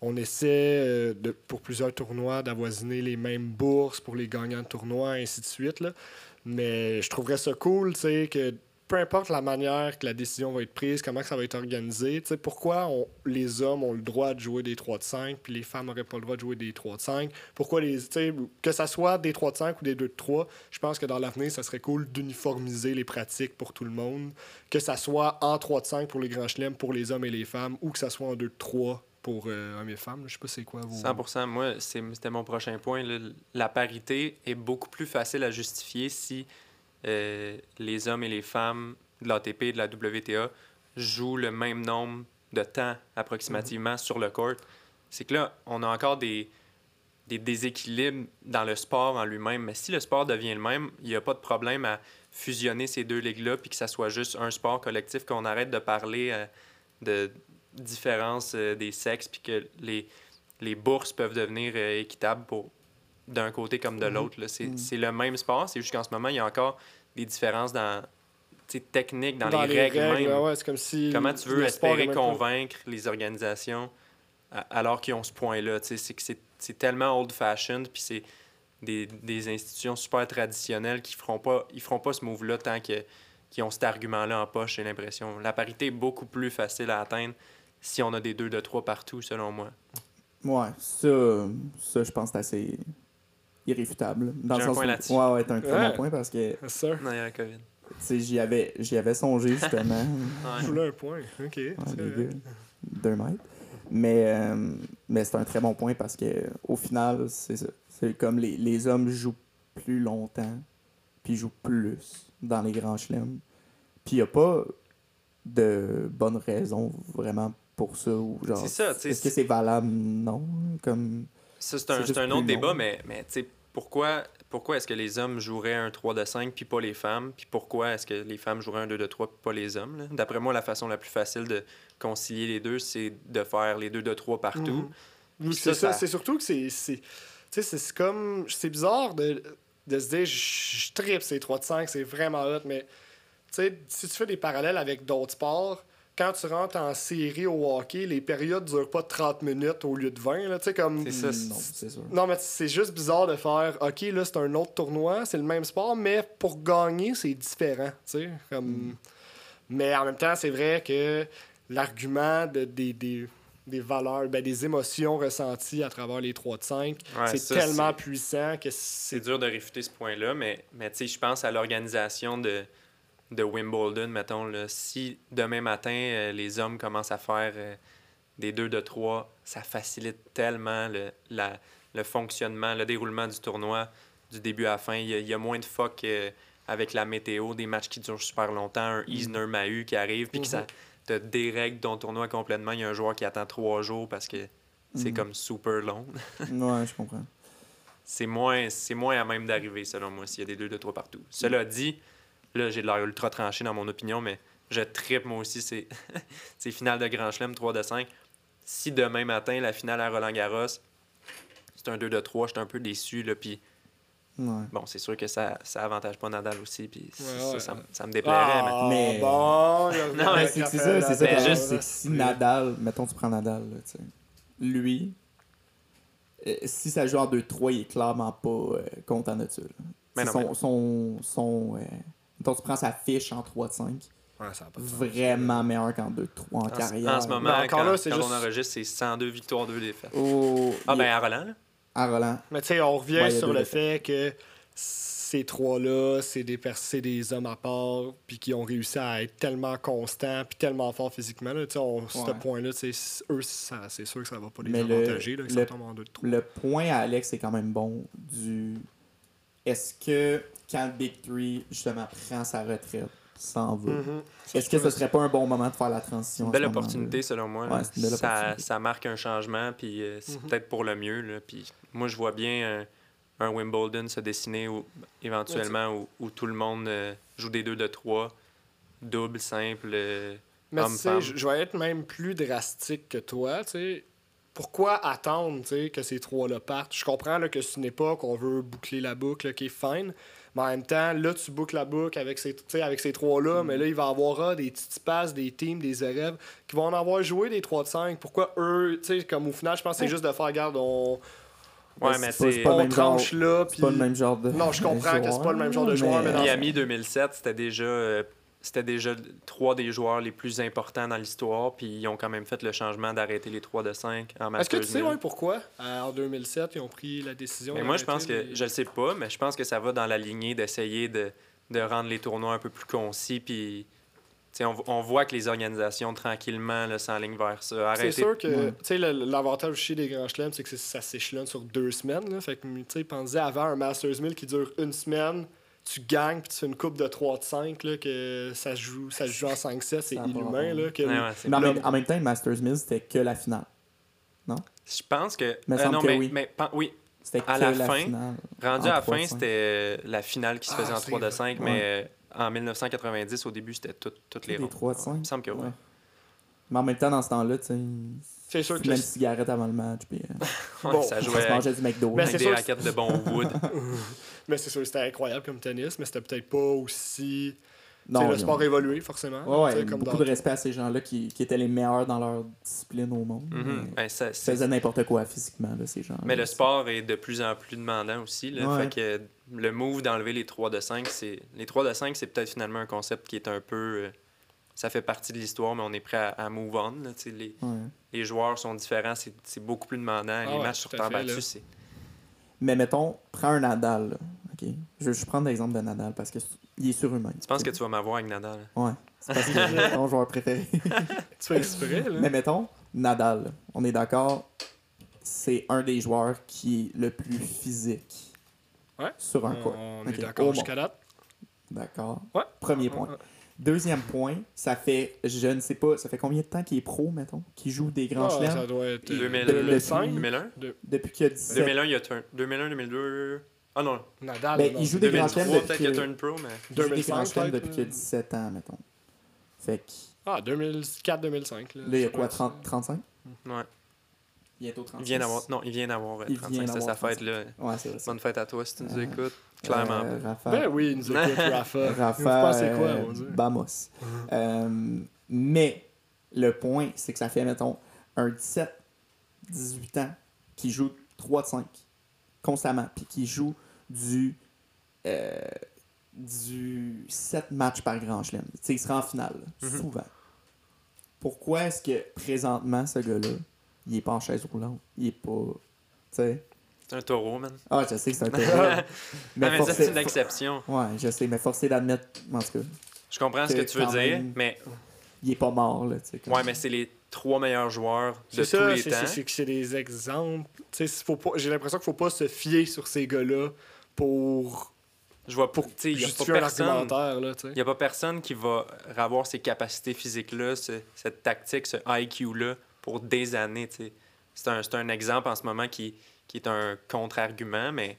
On essaie, euh, de, pour plusieurs tournois, d'avoisiner les mêmes bourses pour les gagnants de tournois, ainsi de suite, là. Mais je trouverais ça cool, tu sais, que peu importe la manière que la décision va être prise, comment ça va être organisé, pourquoi les hommes ont le droit de jouer des 3 de 5, puis les femmes n'auraient pas le droit de jouer des 3 de 5. Pourquoi les, que ça soit des 3 de 5 ou des 2 de 3, je pense que dans l'avenir, ça serait cool d'uniformiser les pratiques pour tout le monde. Que ça soit en 3 de 5 pour les grands chelems, pour les hommes et les femmes, ou que ça soit en 2 de 3 pour euh, hommes et femmes. Je sais pas c'est quoi vos... 100 Moi, c'était mon prochain point. La parité est beaucoup plus facile à justifier si euh, les hommes et les femmes de l'ATP et de la WTA jouent le même nombre de temps approximativement sur le court. C'est que là, on a encore des, des déséquilibres dans le sport en lui-même. Mais si le sport devient le même, il n'y a pas de problème à fusionner ces deux ligues-là puis que ça soit juste un sport collectif, qu'on arrête de parler euh, de différence euh, des sexes puis que les, les bourses peuvent devenir euh, équitables pour d'un côté comme de Mhm. l'autre. C'est Mhm. c'est le même sport, c'est juste qu'en ce moment, il y a encore des différences dans techniques, dans, les, règles, même. ouais, ouais, c'est comme si Comment tu veux espérer même convaincre les organisations alors qu'ils ont ce point-là? C'est que c'est- c'est tellement old-fashioned, puis c'est des, des institutions super traditionnelles qui feront pas, ils feront pas ce move-là tant que- qu'ils ont cet argument-là en poche, j'ai l'impression. La parité est beaucoup plus facile à atteindre si on a des 2 de 3 partout, selon moi. Ouais, ça, ça je pense que c'est assez irréfutable. Dans J'ai le un sens point où- là-dessus. Ouais, ouais, t'as un très Ouais. bon point parce que Yes, sir. Non, il y a la COVID. tu sais, j'y avais, j'y avais songé justement. Ouais. Je voulais un point. OK. Ouais, c'est gars, deux mètres. Mais, euh, mais c'est un très bon point parce que au final, c'est ça. C'est comme les, les hommes jouent plus longtemps, puis ils jouent plus dans les grands chelems. Puis il n'y a pas de bonne raison vraiment pour ça. Ou genre, C'est ça, tu sais, Est-ce que c'est valable? Non. Comme, Ça, c'est un, un autre long. débat, mais, mais pourquoi, pourquoi est-ce que les hommes joueraient un 3 de 5 puis pas les femmes? Puis pourquoi est-ce que les femmes joueraient un 2 de 3 puis pas les hommes? D'après moi, la façon la plus facile de concilier les deux, c'est de faire les 2 de 3 partout. Mhm. C'est ça, ça, c'est surtout que c'est. c'est- Tu sais, c'est- c'est comme. C'est bizarre de, de se dire, je tripe ces 3 de 5, c'est vraiment hot, mais si tu fais des parallèles avec d'autres sports, quand tu rentres en série au hockey, les périodes durent pas 30 minutes au lieu de 20. là, Tu sais, comme. C'est ça, Mm, non, c'est sûr. Non, mais c'est juste bizarre de faire, OK, là, c'est un autre tournoi, c'est le même sport, mais pour gagner, c'est différent, tu sais. Comme... Mais en même temps, c'est vrai que l'argument de, des, des, des valeurs, ben, des émotions ressenties à travers les 3 de 5, Ouais, c'est ça, tellement c'est- puissant que C'est c'est... dur de réfuter ce point-là, mais, mais tu sais, je pense à l'organisation de, de Wimbledon, mettons. Là, si demain matin, euh, les hommes commencent à faire euh, des 2 de 3, ça facilite tellement le, la- le fonctionnement, le déroulement du tournoi du début à la fin. Il y a, il y a moins de fuck euh, avec la météo, des matchs qui durent super longtemps, un Isner Mahu qui arrive, puis que ça te dérègle ton tournoi complètement. Il y a un joueur qui attend trois jours parce que c'est Mhm. comme super long Ouais, je comprends. c'est moins, c'est moins à même d'arriver, selon moi, s'il y a des 2 de 3 partout. Cela dit, là, j'ai de l'air ultra tranché dans mon opinion, mais je trippe moi aussi ces, ces finales de Grand Chelem 3 de 5. Si demain matin, la finale à Roland-Garros, c'est un 2 de 3, j'étais un peu déçu, là, puis Ouais. bon, c'est sûr que ça, ça avantage pas Nadal aussi, puis Ouais, ça, ouais. ça, me- ça me déplairait, mais... Ah, mais- bon! Non, mais c'est ça, c'est ça. Juste- c'est que si Nadal, mettons, tu prends Nadal, là, tu sais, lui, euh, si ça joue en 2-3, il est clairement pas euh, content de ça. là. Mais non, son, son, son, euh, mettons, tu prends sa fiche en 3-5, Ouais, ça a pas de sens. vraiment meilleur qu'en 2-3 en, En, carrière. en ce moment, encore quand, là, c'est quand juste- on enregistre, c'est 102 victoires, 2 défaites. Au- Ah ben à Roland, là? à Roland. Mais tu sais, on revient Ouais, sur le défaites. fait que ces trois-là, c'est des, pers- c'est des hommes à part, puis qui ont réussi à être tellement constants, puis tellement forts physiquement. Là, Tu sais, on, ce point-là, tu sais, eux, ça- c'est sûr que ça va pas les Mais le- avantager, là, que ça le- tombe en. Le point à Alex est quand même bon du. Est-ce que quand le Big Three, justement, prend sa retraite, s'en va, Mhm. est-ce que ce serait pas un bon moment de faire la transition? Une belle ce opportunité, selon moi. Ouais, belle ça, opportunité. ça marque un changement, puis euh, c'est Mhm. peut-être pour le mieux. Là. Puis moi, je vois bien un, un Wimbledon se dessiner où, éventuellement où, où tout le monde euh, joue des deux de trois, double, simple. euh, Mais tu Homme-femme. sais, je vais être même plus drastique que toi, tu sais. Pourquoi attendre, tu sais, que ces trois-là partent? Je comprends là, que c'est une époque, on veut boucler la boucle, qui est fine. Mais en même temps, là, tu boucles la boucle avec ces, tu sais, avec ces trois-là, mais là, il va y avoir ah, des petites passes, des teams, des élèves qui vont en avoir joué des 3 de 5. Pourquoi eux, tu sais, comme au final, je pense que c'est juste de faire, regarde, on, Ouais, Mais c'est pas- le on même genre- tranche là, C'est puis... pas le même genre de. Non, je comprends que c'est pas le même genre de joueur, mais dans- Miami 2007, c'était déjà. C'était déjà trois des joueurs les plus importants dans l'histoire, puis ils ont quand même fait le changement d'arrêter les 3 de 5 en Est-ce que Masters tu sais 1000. ouais, pourquoi, euh, en 2007, ils ont pris la décision Mais moi, je pense que, je le sais pas, mais je pense que ça va dans la lignée d'essayer de, de rendre les tournois un peu plus concis. Puis, tu sais, on, on voit que les organisations, tranquillement, s'enlignent vers ça. C'est sûr que l'avantage aussi des grands chelems, c'est que ça s'échelonne sur deux semaines. Là. Fait que, tu sais, pensez avant un Masters 1000 qui dure une semaine, tu gagnes puis tu fais une coupe de 3 de 5, là, que ça se joue, ça se joue en 5-7, c'est inhumain. Là, que Ouais, ouais, c'est- Mais en même, en même temps, le Masters 1000, c'était que la finale. Je pense que. Me euh, non, que mais, oui. mais oui, C'était que À la la fin, finale. rendu En à la 3 fin, de 5. c'était la finale qui se Ah, faisait en c'est 3 de vrai. 5, Ouais. mais euh, en 1990, au début, c'était tout- toutes les Des rondes. 3 de 5. Il me semble que oui. Ouais. Mais en même temps, dans ce temps-là, tu sais, c'est sûr que une cigarette avant le match, puis euh, Ouais, Bon, ça on jouait se avec, du McDo. Mais c'est avec des sûr que- raquettes de bon wood. mais c'est sûr c'était incroyable comme tennis, mais c'était peut-être pas aussi. Non, le sport a évolué, forcément. Ouais, tu ouais, comme beaucoup de respect à ces gens-là qui, qui étaient les meilleurs dans leur discipline au monde. Mais Ben, ça- faisaient n'importe quoi physiquement, là, ces gens Mais le sport est de plus en plus demandant aussi. Là, Ouais. Fait que le move d'enlever les 3 de 5, c'est. Les 3 de 5, c'est peut-être finalement un concept qui est un peu. Ça fait partie de l'histoire, mais on est prêt à, à move on. là, les, Ouais. les joueurs sont différents, c'est c'est beaucoup plus demandant. Ah les ouais, matchs sur tout à temps fait, battu, là. c'est. Mais mettons, prends un Nadal. là, ok? Je vais prendre l'exemple de Nadal parce qu'il est surhumain. Tu penses que tu vas m'avoir avec Nadal? Ouais. C'est parce que c'est ton joueur préféré. Tu fais exprès, là. Mais mettons, Nadal, on est d'accord, c'est un des joueurs qui est le plus physique Ouais. sur un on, court. on est d'accord jusqu'à date. D'accord. Ouais. Premier Ouais, point. Deuxième point, ça fait, je ne sais pas, ça fait combien de temps qu'il est pro, mettons, qu'il joue des grands Ah, chelems? ça doit être. euh, 2000 2005. 2005. 2001? depuis qu'il a 17 2001, il y a turn- 2001, 2002. Ah non, Nadal, Ben, non, il joue des grands 2003, chelems peut-être depuis qu'il que- turn pro, mais... Il joue des 2005, grands depuis qu'il a là. 17 ans, mettons. Fait que Ah, 2004-2005. Là, là, il y a quoi, doit être 30, 35 Ouais. Bientôt 36. Il vient d'avoir... Non, il vient d'avoir euh, Il 35, vient c'est sa fête, là. Ouais, c'est vrai. ça. Bonne fête à toi si tu nous Euh, écoutes. Clairement Euh. Rafa, Ben oui, il nous écoute, Rafa. Rafa Vous pensez quoi, euh, mon Dieu? Bamos. Euh, mais le point, c'est que ça fait, mettons, un 17, 18 ans qui joue 3 de 5 constamment, puis qui joue du, euh, du 7 matchs par grand chelem. Tu sais, il sera en finale, Mhm. souvent. Pourquoi est-ce que présentement, ce gars-là, il est pas en chaise roulante? Il est pas. Tu sais. C'est un taureau, man. Ah, je sais que c'est un peu. Mais, mais ça, forcé- c'est une exception. Ouais, je sais, mais forcé d'admettre, en tout cas, Je comprends ce que tu veux dire, même- mais il est pas mort, là, tu sais. comme- ouais, mais c'est les trois meilleurs joueurs de C'est tous ça, les c'est- temps. c'est c'est que c'est des exemples. Tu sais, faut pas- J'ai l'impression qu'il faut pas se fier sur ces gars-là pour, Je vois pour, tu sais, il y a pas personne. argumentaire. Là, tu sais. Il n'y a pas personne qui va avoir ces capacités physiques-là, ce- cette tactique, ce IQ-là pour des années. C'est un, un exemple en ce moment qui, qui est un contre-argument, mais,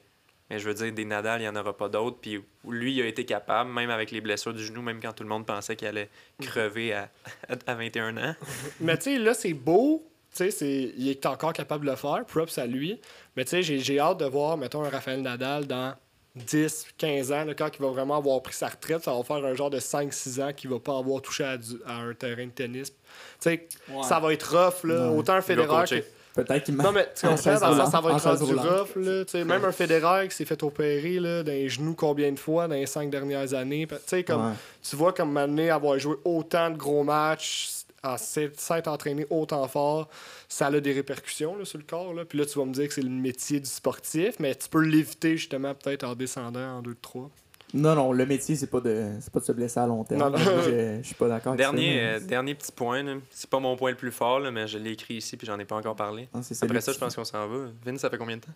mais je veux dire, des Nadal, il n'y en aura pas d'autres. Puis lui, il a été capable, même avec les blessures du genou, même quand tout le monde pensait qu'il allait crever à, à 21 ans. Mais tu sais, là, c'est beau. Tu sais, il est encore capable de le faire. Props à lui. Mais tu sais, j'ai- j'ai hâte de voir, mettons, un Raphaël Nadal dans 10, 15 ans, là, quand il va vraiment avoir pris sa retraite. Ça va faire un genre de 5-6 ans qu'il va pas avoir touché à, du- à un terrain de tennis. Tu sais, Ouais. ça va être rough, là. Ouais. Autant un Federer. Peut-être qu'il Non, mais tu En comprends, dans sens, ça va être roulante. rough, là. Tu sais, même un Federer qui s'est fait opérer, là, dans les genoux combien de fois dans les 5 dernières années? Tu sais, comme... Ouais. Tu vois comme Mané avoir joué autant de gros matchs, à s'être entraîné autant fort, ça a des répercussions là, sur le corps. Là. Puis là, tu vas me dire que c'est le métier du sportif, mais tu peux l'éviter justement peut-être en descendant en 2-3. Non, non, le métier, c'est pas de c'est pas de se blesser à long terme. Non, non. Je, je suis pas d'accord avec Dernier, ça. euh, dernier petit point, là. c'est pas mon point le plus fort, là, mais je l'ai écrit ici puis j'en ai pas encore parlé. Ah, Après ça, je pense qu'on s'en va. Vin, ça fait combien de temps?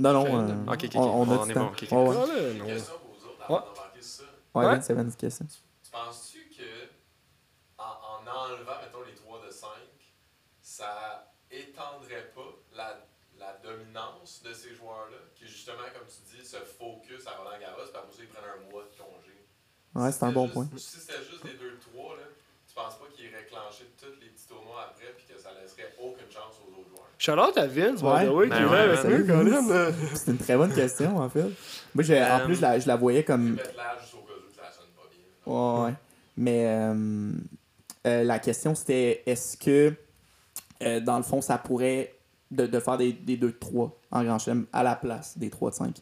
Non, non, Fait- euh, Ok, ok, ok. on, on a On du est temps. bon, ok, ok. Ouais, ouais. Non. Ouais. ça. Ouais, c'est? Tu penses-tu que en, en enlevant, mettons, les 3 de 5, ça étendrait pas la, la dominance de ces joueurs-là, qui justement, comme tu dis, se focus à Roland Garros, puis après ça, ils prennent un mois de congé. Ouais, Si c'est un c'était bon juste- point. Si c'était juste les 2-3, là, tu penses pas qu'ils réclenchaient tous les petits tournois après, puis que ça laisserait aucune chance aux autres joueurs? Shout-out à Vince, Ouais. way, Ben ouais, avec nous, Colin. C'est une très bonne question, en fait. Moi, j'ai- en Euh, plus, je la, je la voyais comme. Juste au cas où que ça sonne pas bien. Ouais, ouais. Mais euh, euh, la question, c'était est-ce que, euh, dans le fond, ça pourrait, de, de faire des, des 2 de 3 en Grand Chelem à la place des 3 de 5,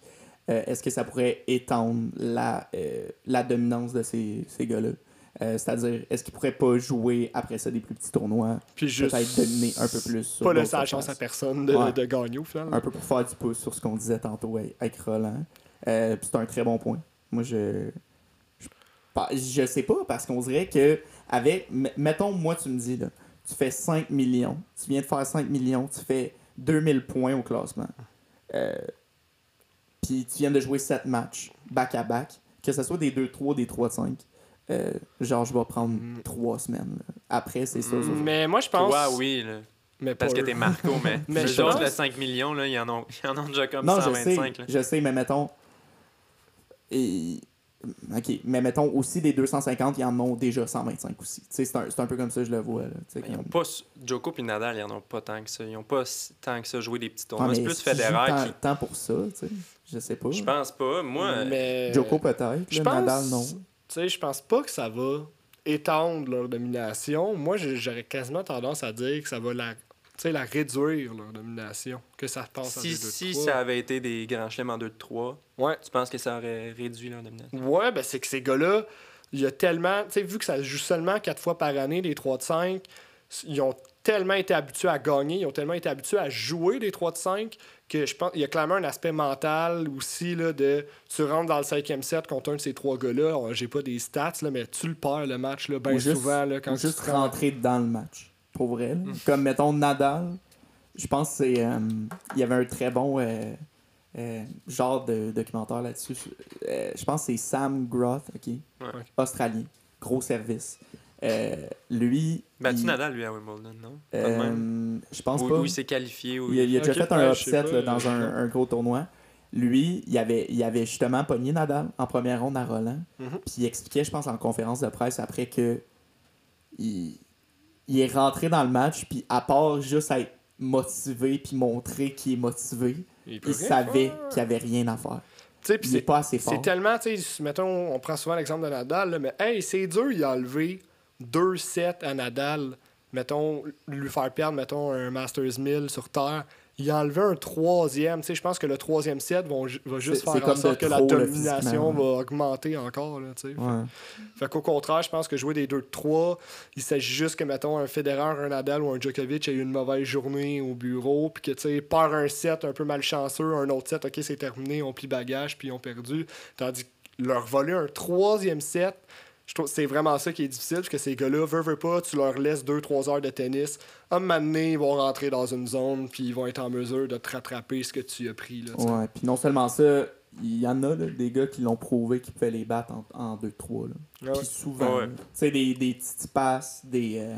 euh, est-ce que ça pourrait étendre la, la dominance de ces, ces gars-là? Euh, C'est-à-dire, est-ce qu'ils pourraient pas jouer après ça des plus petits tournois, Puis juste peut-être dominer un peu plus pas laisser la chance à personne de, Ouais. de gagner au final. un peu pour faire du pouce sur ce qu'on disait tantôt avec- Roland. Euh, c'est un très bon point. Moi, je, je, je sais pas, parce qu'on dirait que, avec, mettons, moi, tu me dis, là, tu fais 5 millions, tu viens de faire 5 millions, tu fais 2000 points au classement. Euh, puis tu viens de jouer 7 matchs back-à-back, que ce soit des 2-3, des 3-5. euh, genre, je vais prendre Mm. 3 semaines. là. Après, c'est ça. ça, ça. Mais moi, je pense. Toi, oui, là, Mais parce que t'es Marco, mais, Mais je pense- le 5 millions, là, ils, en ont, ils en ont déjà comme Non, je sais, 125. là. je sais, mais mettons. Et... Ok, mais mettons aussi des 250, ils en ont déjà 125 aussi. Tu sais, c'est un, c'est un peu comme ça que je le vois. Là, Ils ont pas, Joko et Nadal, ils en ont pas tant que ça. Ils ont pas si- tant que ça joué des petits Ah, tournois. mais c'est plus Federer tant, qui. tant pour ça, tu sais. Je sais pas. Je pense pas. Moi, euh, Mais... Joko peut-être, Nadal non. Tu sais, je pense pas que ça va étendre leur domination. Moi, j'ai- j'aurais quasiment tendance à dire que ça va la, la réduire, leur domination. Que ça passe si, à 2 si ça avait été des grands chelems en 2 de 3, Ouais. tu penses que ça aurait réduit leur domination? Ouais, ben c'est que ces gars-là, il y a tellement. Tu sais, vu que ça se joue seulement quatre fois par année, des 3 de 5, ils ont tellement été habitués à gagner, ils ont tellement été habitués à jouer des 3 de 5 que je pense il y a clairement un aspect mental aussi là, de tu rentres dans le cinquième set contre un de ces trois gars-là. On- J'ai pas des stats, là, mais tu le perds le match là, bien juste- souvent là, quand Ou tu juste rentrer dans le match. Pour vrai. Là. Comme mettons Nadal, je pense que c'est. euh, il y avait un très bon euh, euh, genre de documentaire là-dessus. Euh, je pense que c'est Sam Groth, ok? Ouais. Australien. Gros service. Euh, lui. Battu il- Nadal, lui, à Wimbledon, non? Euh, je pense pas. ou il s'est qualifié. Il a, il a déjà fait un upset pas, là, dans un, gros tournoi. lui, il avait, il avait justement pogné Nadal en première ronde à Roland. Mhm. Puis il expliquait, je pense, en conférence de presse après que il, il est rentré dans le match, puis à part juste être motivé puis montrer qu'il est motivé, Il il savait qu'il n'y avait rien à faire. C'est pas assez fort. C'est tellement, tu sais, mettons, on prend souvent l'exemple de Nadal, là, mais hey, c'est dur, il a enlevé deux sets à Nadal, mettons, lui faire perdre, mettons, un Masters 1000 sur Terre. Il a enlevé un troisième, tu sais, je pense que le troisième set vont va juste faire en sorte que la domination va augmenter encore, là, tu sais. Ouais. Fait qu'au contraire, je pense que jouer des 2 de 3, il s'agit juste que, mettons, un Federer, un Nadal ou un Djokovic ait eu une mauvaise journée au bureau, puis que, tu sais, perd un set un peu malchanceux, un autre set, ok, c'est terminé, on plie bagage, puis ils ont perdu. Tandis que leur voler un troisième set, je trouve que c'est vraiment ça qui est difficile, parce que ces gars-là, veux, veux pas, tu leur laisses 2-3 heures de tennis, à un moment donné, ils vont rentrer dans une zone, puis ils vont être en mesure de te rattraper ce que tu as pris, là. Ouais, puis non seulement ça, il y en a là, des gars qui l'ont prouvé qu'ils pouvaient les battre en, en 2-3. là. Ah ouais. Puis souvent, Ouais. tu sais, des, des petits passes, des euh,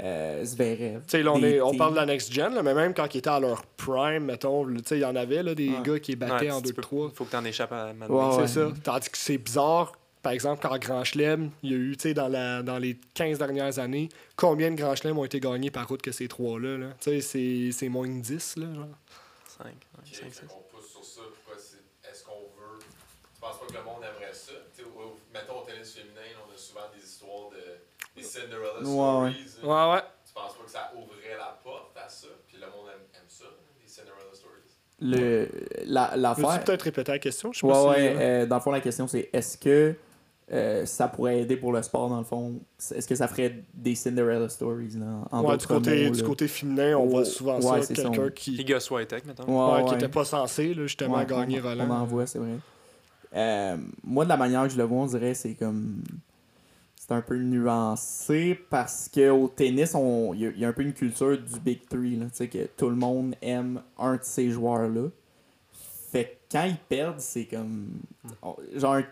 euh, Zverev. Là, on, des est- on Thiem. parle de la next gen, là, mais même quand ils étaient à leur prime, mettons, tu sais, il y en avait là, des Ouais. gars qui battaient Ouais, en tu 2-3. peux- Faut que t'en échappes à mal. Ouais, c'est ouais. ça. Tandis que c'est bizarre, par exemple, qu'en Grand Chelem, il y a eu, tu sais, dans, la, dans les 15 dernières années, combien de Grand Chelem ont été gagnés par route que ces trois-là? Là? Tu sais, c'est- c'est moins que 10, là, genre. 5, Ok, 5, fait 6. qu'on pousse sur ça. Pourquoi c'est. Est-ce qu'on veut. Tu penses pas que le monde aimerait ça? Tu sais, au- mettons au tennis féminin, on a souvent des histoires de. des Cinderella Ouais, stories. hein. Ouais, ouais. Tu penses pas que ça ouvrait la porte à ça? Puis le monde aime, aime ça, des Cinderella stories? Le, la, Peux-tu l'affaire. peut-être répéter la question? Je sais Ouais, pas si- ouais. euh, dans le fond, la question, c'est est-ce que euh, ça pourrait aider pour le sport, dans le fond Est-ce que ça ferait des Cinderella stories là, en Ouais, du côté, mots, du là? côté féminin, on Oh, voit souvent ouais, ça. Quelqu'un qui, Iga Swiatek, mettons. Ouais, ouais, qui ouais. était pas censé, là, justement, Ouais, gagner on, Roland. On en voit, c'est vrai. Euh, moi, de la manière que je le vois, on dirait c'est comme. C'est un peu nuancé parce qu'au tennis, on- il y, a- il y a un peu une culture du Big Three. Là, tu sais, que tout le monde aime un de ces joueurs-là. Fait que quand ils perdent, c'est comme. on- Genre, un-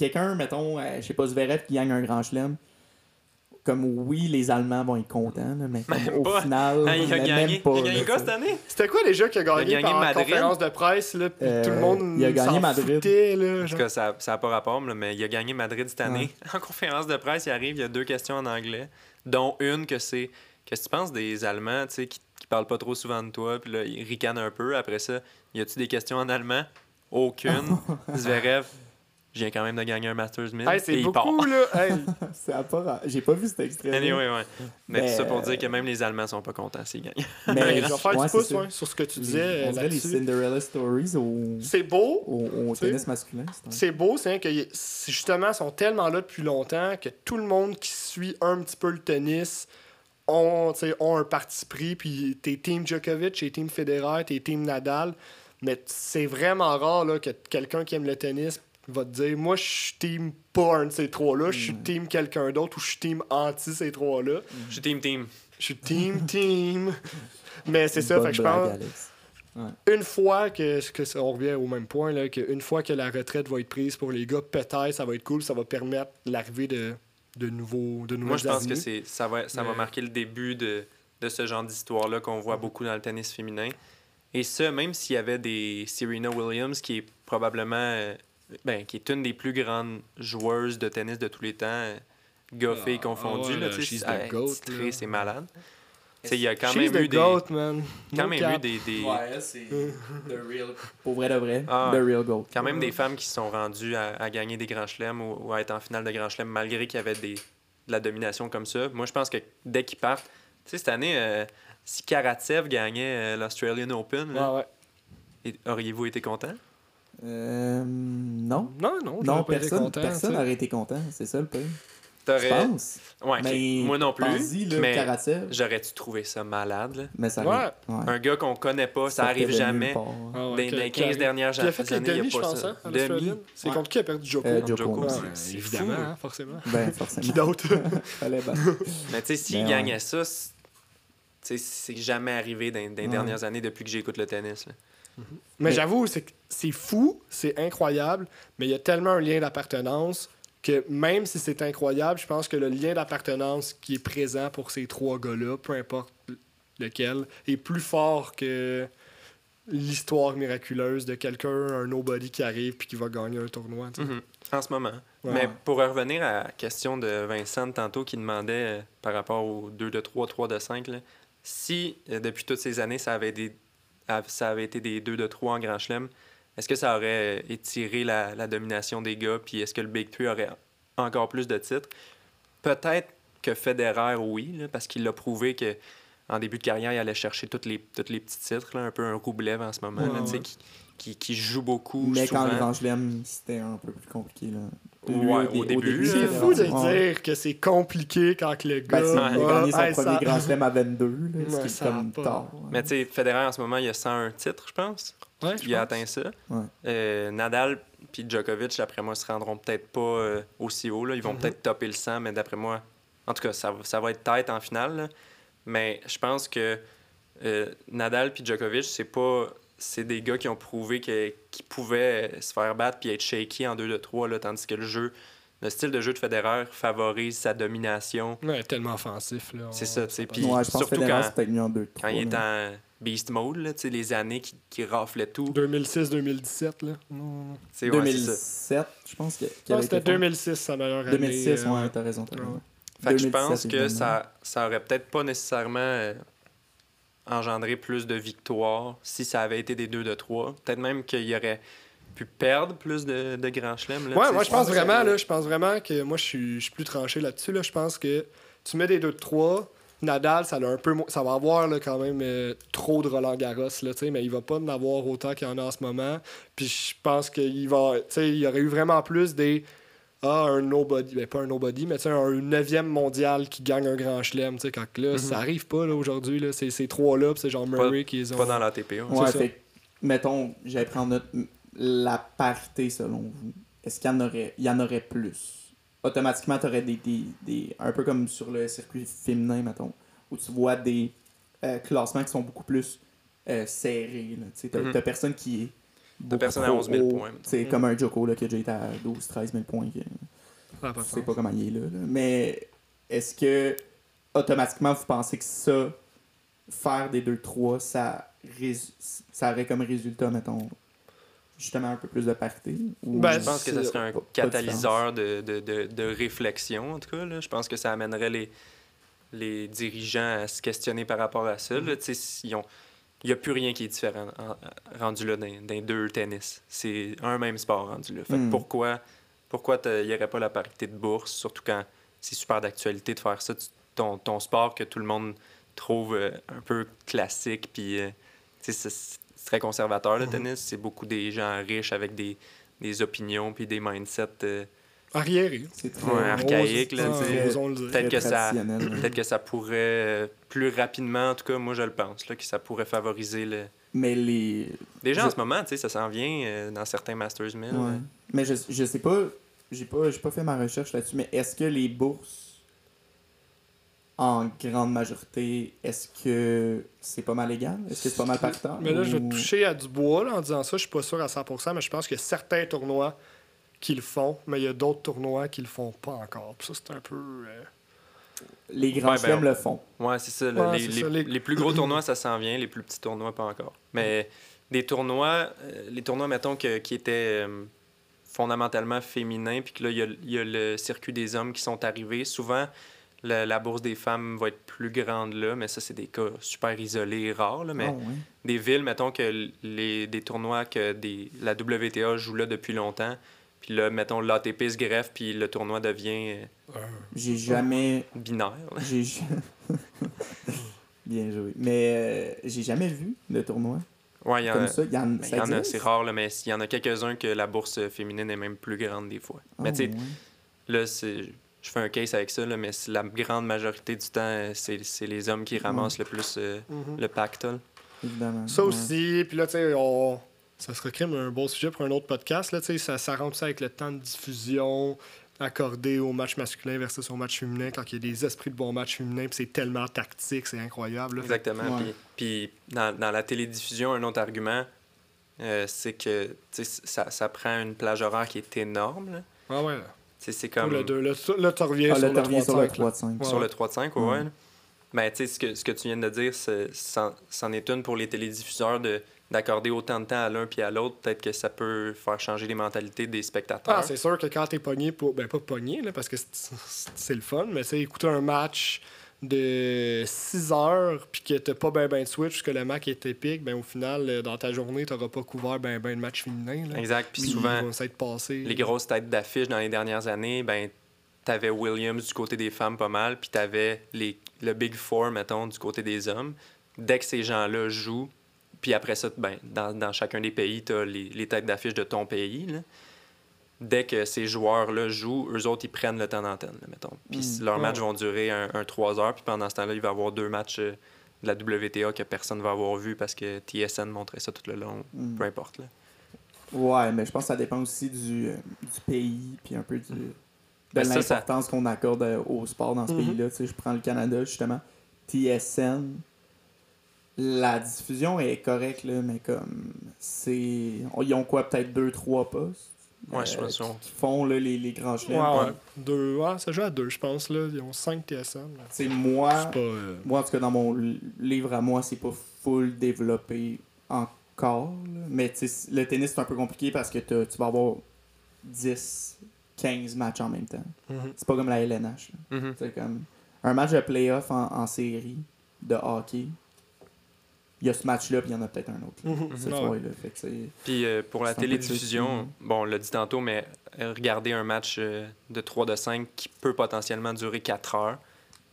quelqu'un, mettons, euh, je sais pas, Zverev qui gagne un grand chelem. Comme oui, les Allemands vont être contents, là, mais comme Même au pas. final. Ah, il a mais gagné. même pas, il a gagné là, quoi cette année? C'était quoi déjà qui a gagné, gagné par Madrid. conférence de presse, là, puis Euh, tout le monde il a gagné s'en Madrid. foutait, là, En tout genre. cas, ça n'a pas rapport, là, mais il a gagné Madrid cette année. En conférence de presse, il arrive, il y a deux questions en anglais, dont une que c'est Qu'est-ce que tu penses des Allemands tu sais, qui, qui parlent pas trop souvent de toi, puis là, ils ricanent un peu. Après ça, y a-tu des questions en allemand? Aucune. Zverev, je viens quand même de gagner un Masters 1000. Hey, et c'est il beaucoup, part. là. Hey, Ça pas J'ai pas vu cet extrait. Anyway, ouais. Mais, Mais, tout ça pour euh, dire que même les Allemands sont pas contents s'ils gagnent. Mais je vais faire du pouce ouais, sur ce que tu disais On euh, dirait les là-dessus. Cinderella Stories au, C'est beau, au, au tennis masculin. c'est beau, c'est que justement, ils sont tellement là depuis longtemps que tout le monde qui suit un petit peu le tennis ont, tu sais, ont un parti pris. Puis t'es team Djokovic, t'es team Federer, t'es team Nadal. Mais c'est vraiment rare là, que quelqu'un qui aime le tennis va te dire Moi, je suis team pas un de ces trois-là, je suis Mm. team quelqu'un d'autre ou je suis team anti ces trois-là. Je suis team team. Je suis team team. Mais c'est ça, fait que je pense une fois que, que ça- on revient au même point, là, qu'une fois que la retraite va être prise pour les gars, peut-être ça va être cool, ça va permettre l'arrivée de, de nouveaux de Moi, je pense que avenues. ça va, ça va Mais- marquer le début de, de ce genre d'histoire-là qu'on voit beaucoup dans le tennis féminin. Et ça, même s'il y avait des Serena Williams, qui est probablement, euh, ben, qui est une des plus grandes joueuses de tennis de tous les temps, gars Ah, confondues, ouais, là, là, tu sais, c'est malade. Tu sais, Il y a quand She's même eu des, goat, man. quand No même eu des, des- Ouais, c'est The Real. Pour vrai de vrai, Ah. The Real Goat. quand même des femmes qui se sont rendues à, à gagner des grands chelems ou, ou à être en finale de grands chelems malgré qu'il y avait des, de la domination comme ça. Moi, je pense que dès qu'ils partent, tu sais, cette année, euh, si Karatsev gagnait euh, l'Australian Open, là, Ouais, ouais. et- auriez-vous été content? Euh, non. Non, non, personne content, personne n'aurait été content. C'est ça le pire. Je T'aurais... pense. Ouais. Mais Moi non plus. là, mais j'aurais-tu trouvé ça malade? là? mais ça Ouais. Un gars qu'on connaît pas, ça Sortait arrive jamais. Ah ouais, Dans les qui 15 arrive- dernières années, il n'y a pas ça. hein, Demi. C'est Ouais. contre qui a perdu Djoko? Euh, ouais. c'est évidemment, hein, forcément. Ben, forcément. Qui d'autre? Fallait battre. Mais tu sais, s'il ouais. gagnait ça, c'est- jamais arrivé dans, les dernières années depuis que j'écoute le tennis. Mais, Mais- j'avoue, c'est fou, c'est incroyable, mais il y a tellement un lien d'appartenance que même si c'est incroyable, je pense que le lien d'appartenance qui est présent pour ces trois gars-là, peu importe lequel, est plus fort que l'histoire miraculeuse de quelqu'un, un nobody qui arrive puis qui va gagner un tournoi. Mhm. En ce moment. Ouais. Mais pour revenir à la question de Vincent tantôt qui demandait euh, par rapport aux 2 de 3, 3 de 5, là, si euh, depuis toutes ces années ça avait, des, ça avait été des 2 de 3 en Grand Chelem, est-ce que ça aurait étiré la, la domination des gars? Puis est-ce que le Big Three aurait encore plus de titres? Peut-être que Federer, oui, là, parce qu'il a prouvé que en début de carrière, il allait chercher tous les, tous les petits titres, là, un peu un Roublev en ce moment, là, ouais. qui, qui, qui joue beaucoup. Mais quand le souvent. Grand Chelem, c'était un peu plus compliqué. Là. Ouais, Lui, au début, C'est fou de Ouais. dire que c'est compliqué quand le gars Ben, il a gagné son Hey, premier ça- Grand Chelem à 22, là, ce Ouais, qui est comme tard. Mais tu sais, Federer en ce moment, il a 101 titres, je pense. Ouais, Il a pense. atteint ça. Ouais. Euh, Nadal puis Djokovic, d'après moi, se rendront peut-être pas euh, aussi haut. Là. Ils vont Mhm. peut-être topper le 100, mais d'après moi, en tout cas, ça, va- ça va être tête en finale. là. Mais je pense que euh, Nadal puis Djokovic, c'est pas. C'est des gars qui ont prouvé que- qu'ils pouvaient se faire battre puis être shaky en 2 de 3, là, tandis que le jeu, le style de jeu de Federer favorise sa domination. Ouais, tellement offensif. là. C'est ça, tu sais, puis- Ouais, surtout Federer, quand- c'est peut-être mieux en 2 Quand il est en beast mode, là, tu sais, les années qui, qui raflaient tout. 2006-2017, là. Non, Tu sais, ouais, c'est ça. 2007, je pense que. Non, avait c'était été fort. 2006, sa meilleure année. 2006, euh, ouais, t'as raison. T'as Ouais. raison. Fait que je 2017, pense que ça, ça aurait peut-être pas nécessairement euh, engendré plus de victoires si ça avait été des 2 de 3. Peut-être même qu'il aurait pu perdre plus de, de grands chelems. Ouais, moi je pense vraiment, là, je pense vraiment que moi je suis, je suis plus tranché là-dessus. Là. Je pense que tu mets des 2 de 3, Nadal, ça, a un peu, ça va avoir là, quand même euh, trop de Roland Garros, là, tu sais, mais il va pas en avoir autant qu'il y en a en ce moment. Puis je pense qu'il va, tu sais, il y aurait eu vraiment plus des ah, un nobody, ben pas un nobody, mais tu sais, un 9e mondial qui gagne un grand chelem, tu sais, quand là, Mhm. ça arrive pas là, aujourd'hui, là, ces, ces trois-là, c'est genre Murray qui les ont. Pas dans l'ATP. ouais. Ouais, C'est fait que, mettons, j'allais prendre notre- la parité selon vous. Est-ce qu'il y en aurait, il y en aurait plus? Automatiquement, tu aurais des, des, des- Un peu comme sur le circuit féminin, mettons, où tu vois des euh, classements qui sont beaucoup plus euh, serrés. là. Tu sais, t'as, Mhm. t'as personne qui est. beaucoup personne à trop 11 000 haut. points. C'est comme un Joko là, qui a déjà été à 12, 13 000 points. que- Ça a pas de je sais pas comment il est là, là. Mais est-ce que automatiquement vous pensez que ça, faire des 2-3, ça, rés- ça aurait comme résultat, mettons, justement un peu plus de parité? Ou Ben, Je pense que ça serait un pas- pas de catalyseur de, de, de, de réflexion, en tout cas. Là. Je pense que ça amènerait les, les dirigeants à se questionner par rapport à ça. là. S'ils ont- Il n'y a plus rien qui est différent en- rendu là dans, dans deux tennis. C'est un même sport rendu là. Fait que Mm. pourquoi pourquoi il n'y aurait pas la parité de bourse, surtout quand c'est super d'actualité de faire ça, tu- ton, ton sport que tout le monde trouve euh, un peu classique, puis euh, c'est très conservateur le Mhm. tennis. C'est beaucoup des gens riches avec des, des opinions puis des mindsets. euh, Arriéré. C'est très Ouais, archaïque. Peut-être que ça-. Peut-être que ça pourrait euh, plus rapidement, en tout cas, moi je le pense, là, que ça pourrait favoriser le. Mais les. Déjà Je- en ce moment, tu sais, ça s'en vient euh, dans certains Masters 1000. Ouais. Mais je, je sais pas, j'ai pas, j'ai pas fait ma recherche là-dessus, mais est-ce que les bourses, en grande majorité, est-ce que c'est pas mal égal? Est-ce que c'est pas mal partant? Mais là, je vais ou- toucher à du bois là, en disant ça. Je suis pas sûr à 100%, mais je pense a certains tournois qui le font, mais il y a d'autres tournois qui le font pas encore. Puis ça, c'est un peu. euh, Les grands Ouais, ben, le font. Ouais, c'est ça. Ouais, les, c'est les- ça, les- les plus gros tournois, ça s'en vient. Les plus petits tournois, pas encore. Mais des tournois, euh, les tournois, mettons, que- qui étaient euh, fondamentalement féminins, puis que là, il y a, il y a le circuit des hommes qui sont arrivés. Souvent, la, la bourse des femmes va être plus grande là, mais ça, c'est des cas super isolés et rares. là, mais Ah des villes, mettons, que les, des tournois que des, la WTA joue là depuis longtemps, puis là, mettons, l'ATP se greffe, puis le tournoi devient euh, J'ai jamais. binaire. là. J'ai. Bien joué. Mais euh, j'ai jamais vu de tournoi Ouais, il y en comme a. ça. Il y en, ça y en a, c'est rare, là, mais il y en a quelques-uns que la bourse féminine est même plus grande des fois. Ah mais tu sais, ouais. là, c'est, je fais un case avec ça, là, mais c'est la grande majorité du temps, euh, c'est, c'est les hommes qui ramassent le plus euh, le pactole. Évidemment. Ça ouais. aussi, puis là, tu sais, on... ça se recrée un beau sujet pour un autre podcast. Là, tu sais, ça, ça rentre ça avec le temps de diffusion accordé au match masculin versus au match féminin quand il y a des esprits de bon match féminin, puis c'est tellement tactique, c'est incroyable. là. Exactement. Ouais. Puis, puis dans, dans la télédiffusion, un autre argument, euh, c'est que tu sais, ça, ça prend une plage horaire qui est énorme. là. Ah ouais. Tu C'est Comme... Le, deux, le, là, tu reviens Ah, sur là, le t'en reviens 3 sur le 5, 3 de 5. Ouais. sur le 3 de 5, ouais. Ouais. là. Ben, tu sais, ce que, ce que tu viens de dire, c'en c'en est une pour les télédiffuseurs de, d'accorder autant de temps à l'un puis à l'autre, peut-être que ça peut faire changer les mentalités des spectateurs. Ah, c'est sûr que quand t'es pogné pour. Ben, pas pogné, là, parce que c'est- le fun, mais c'est écouter un match de 6 heures, puis que t'as pas ben ben de switch, que le match est épique, ben au final, euh, dans ta journée, t'auras pas couvert ben ben de match féminin. Là. exact. Puis souvent, les grosses têtes d'affiche dans les dernières années, ben t'avais Williams du côté des femmes pas mal, puis t'avais les le Big Four, mettons, du côté des hommes. Dès que ces gens-là jouent, puis après ça, ben, dans, dans chacun des pays, t'as les, les têtes d'affiche de ton pays. là. Dès que ces joueurs-là jouent, eux autres, ils prennent le temps d'antenne, mettons. Puis Mm. leurs Ouais. matchs vont durer un, 3 heures, puis pendant ce temps-là, il va y avoir deux matchs euh, de la WTA que personne va avoir vu parce que TSN montrait ça tout le long, Mm. peu importe. Là. Ouais, mais je pense que ça dépend aussi du, euh, du pays, puis un peu du, de Ben, ça- l'importance qu'on accorde euh, au sport dans ce Mhm. pays-là. Tu sais, je prends le Canada, justement. TSN, la diffusion est correcte, là, mais comme c'est. Ils ont quoi, peut-être deux, trois postes Ouais, je pense qui, font là, les, les grands Ouais, chelems. ouais. Deux, ouais, ça joue à deux, je pense. Là. Ils ont 5 TSN. là. C'est moi. Pas. euh, Moi, en tout cas, dans mon livre à moi, c'est pas full développé encore. là. Mais le tennis, c'est un peu compliqué parce que tu vas avoir 10, 15 matchs en même temps. mhm. C'est pas comme la LNH. Mhm. C'est comme un match de playoff en, en série de hockey. Il y a ce match-là, puis il y en a peut-être un autre. là, Mhm. cette Ah ouais. Puis euh, pour la télédiffusion, bon, on l'a dit tantôt, mais euh, regarder un match euh, de 3 de 5 qui peut potentiellement durer 4 heures,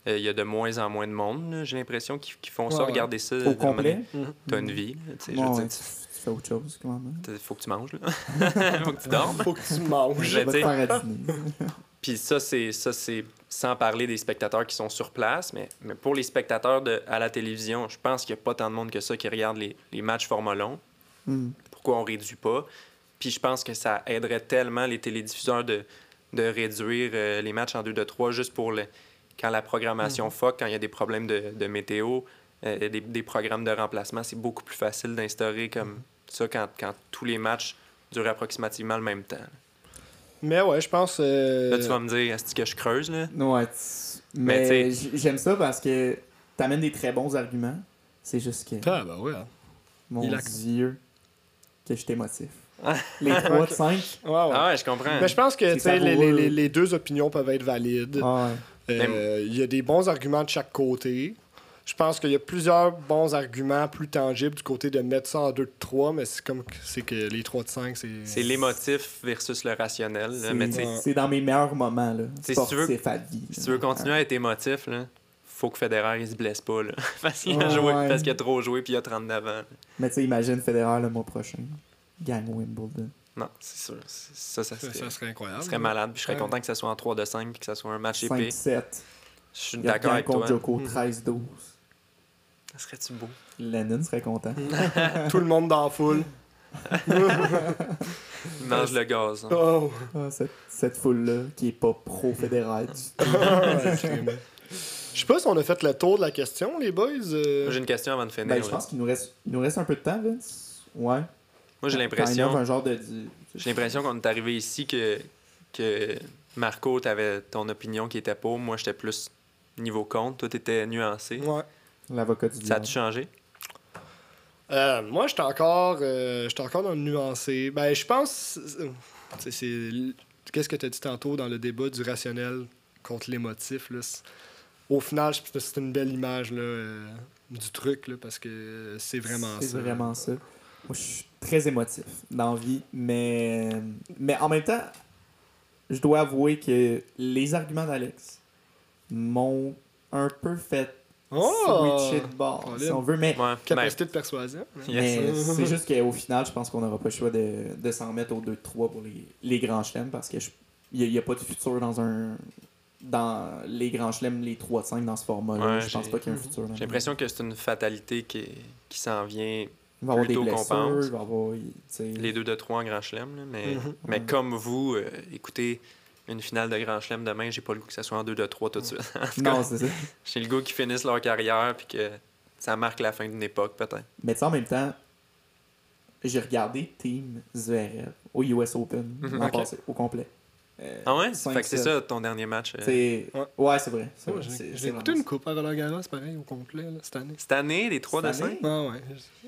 euh, il y a de moins en moins de monde, j'ai l'impression, qui, qui font ça, Ouais, regarder ça. Au complet, Mhm. T'as une vie, tu je veux dire, tu, tu fais autre chose, quand même. tu- faut que tu manges, là. faut que tu dormes. Faut que tu manges. Je- Je vais te faire à dîner. Puis ça, c'est ça c'est sans parler des spectateurs qui sont sur place, mais, mais pour les spectateurs de, à la télévision, je pense qu'il n'y a pas tant de monde que ça qui regarde les, les matchs Formule 1. Hmm. pourquoi on réduit pas? Puis je pense que ça aiderait tellement les télédiffuseurs de, de réduire euh, les matchs en 2 de 3 juste pour le, quand la programmation fuck, quand il y a des problèmes de, de météo, euh, des, des programmes de remplacement, c'est beaucoup plus facile d'instaurer comme ça quand, quand tous les matchs durent approximativement le même temps. Mais ouais, je pense. euh, Là, tu vas me dire, est-ce que je creuse, là? Ouais, tu- Mais j'aime ça parce que t'amènes des très bons arguments. C'est juste que, Ah, bah ouais. mon il a- Dieu, que je suis émotif. Les 3 de 5. Ouais, ouais. Ah ouais, je comprends. Mais je pense que C'est tu sais, les, les- les- les deux opinions peuvent être valides. Ah ouais. Euh, Il y a des bons arguments de chaque côté. Je pense qu'il y a plusieurs bons arguments plus tangibles du côté de mettre ça en 2 de 3, mais c'est comme que- c'est que les 3 de 5, c'est. C'est l'émotif versus le rationnel. C'est- dans mes meilleurs moments, là. Si tu veux- Sportif à vie. Si tu veux continuer à être émotif, là, faut que Federer il se blesse pas. Là. parce qu'il a Ouais, joué, ouais. parce qu'il a trop joué puis il a 39 ans. là. Mais tu sais, imagine Federer le mois prochain. Gang Wimbledon. Non, c'est sûr. Ça, ça, serait, ça serait incroyable. ça serait malade. Puis je serais Ouais. content que ça soit en 3 de 5 puis que ça soit un match épais. 5-7. Je suis Il d'accord gagne avec contre toi. Joko Mhm. 13-12. Ça serait-tu beau? Lennon serait content. Tout le monde dans la foule. Il mange le gaz. hein. Oh. Ah, cette, cette foule-là qui est pas pro-Federer du tout. Ouais, vraiment. Je sais pas si on a fait le tour de la question, les boys. euh. Moi, J'ai une question avant de finir. Ben, je pense qu'il nous reste, il nous reste un peu de temps, Vince. Ouais. Moi, j'ai l'impression of un genre de. du- j'ai l'impression qu'on est arrivé ici que, que Marco, t'avais ton opinion qui était pour. Moi, j'étais plus niveau contre. Toi, t'étais nuancé. Ouais. L'avocat du Ça a-tu changé? Euh, moi, j'étais encore, euh, j'étais encore dans le nuancé. Ben, je pense. tu sais, c'est. Qu'est-ce que tu as dit tantôt dans le débat du rationnel contre l'émotif? là, c'est- Au final, je pense que c'est une belle image là, euh, du truc, là, parce que c'est vraiment C'est ça. vraiment ça. Moi, je suis très émotif dans la vie, mais, mais en même temps, je dois avouer que les arguments d'Alex m'ont un peu fait Oh! switcher de bord, si on veut, mais, Ouais. Capacité de persuasion. hein. Yes. mais c'est juste qu'au final, je pense qu'on n'aura pas le choix de, de s'en remettre au 2-3 pour les, les grands chelems parce qu'il n'y a, pas de futur dans un dans les grands chelems, les 3-5 dans ce format-là. Ouais, je pense pas qu'il y ait un futur. dans J'ai l'impression que c'est une fatalité qui, qui s'en vient Il va y avoir des plutôt qu'on blessures, pense. il va y avoir... les deux de trois en Grand Chelem. mais, Mhm. mais Ouais. comme vous, euh, écoutez, une finale de Grand Chelem demain, j'ai pas le goût que ça soit en deux de trois tout de suite. En tout cas, Non, c'est ça. j'ai le goût qu'ils finissent leur carrière puis que ça marque la fin d'une époque, peut-être. Mais tu sais, en même temps, j'ai regardé Team Zverev au US Open l'an passé, au complet. euh, Ah ouais? cinq, fait que c'est ça ton dernier match. euh, C'est- Ouais. Ouais, c'est vrai. c'est Ouais, vrai, J'ai écouté une coupe à Roland Garros, pareil, au complet, là, cette année. Cette année, les 3 de Cette 5? année? Ah ouais.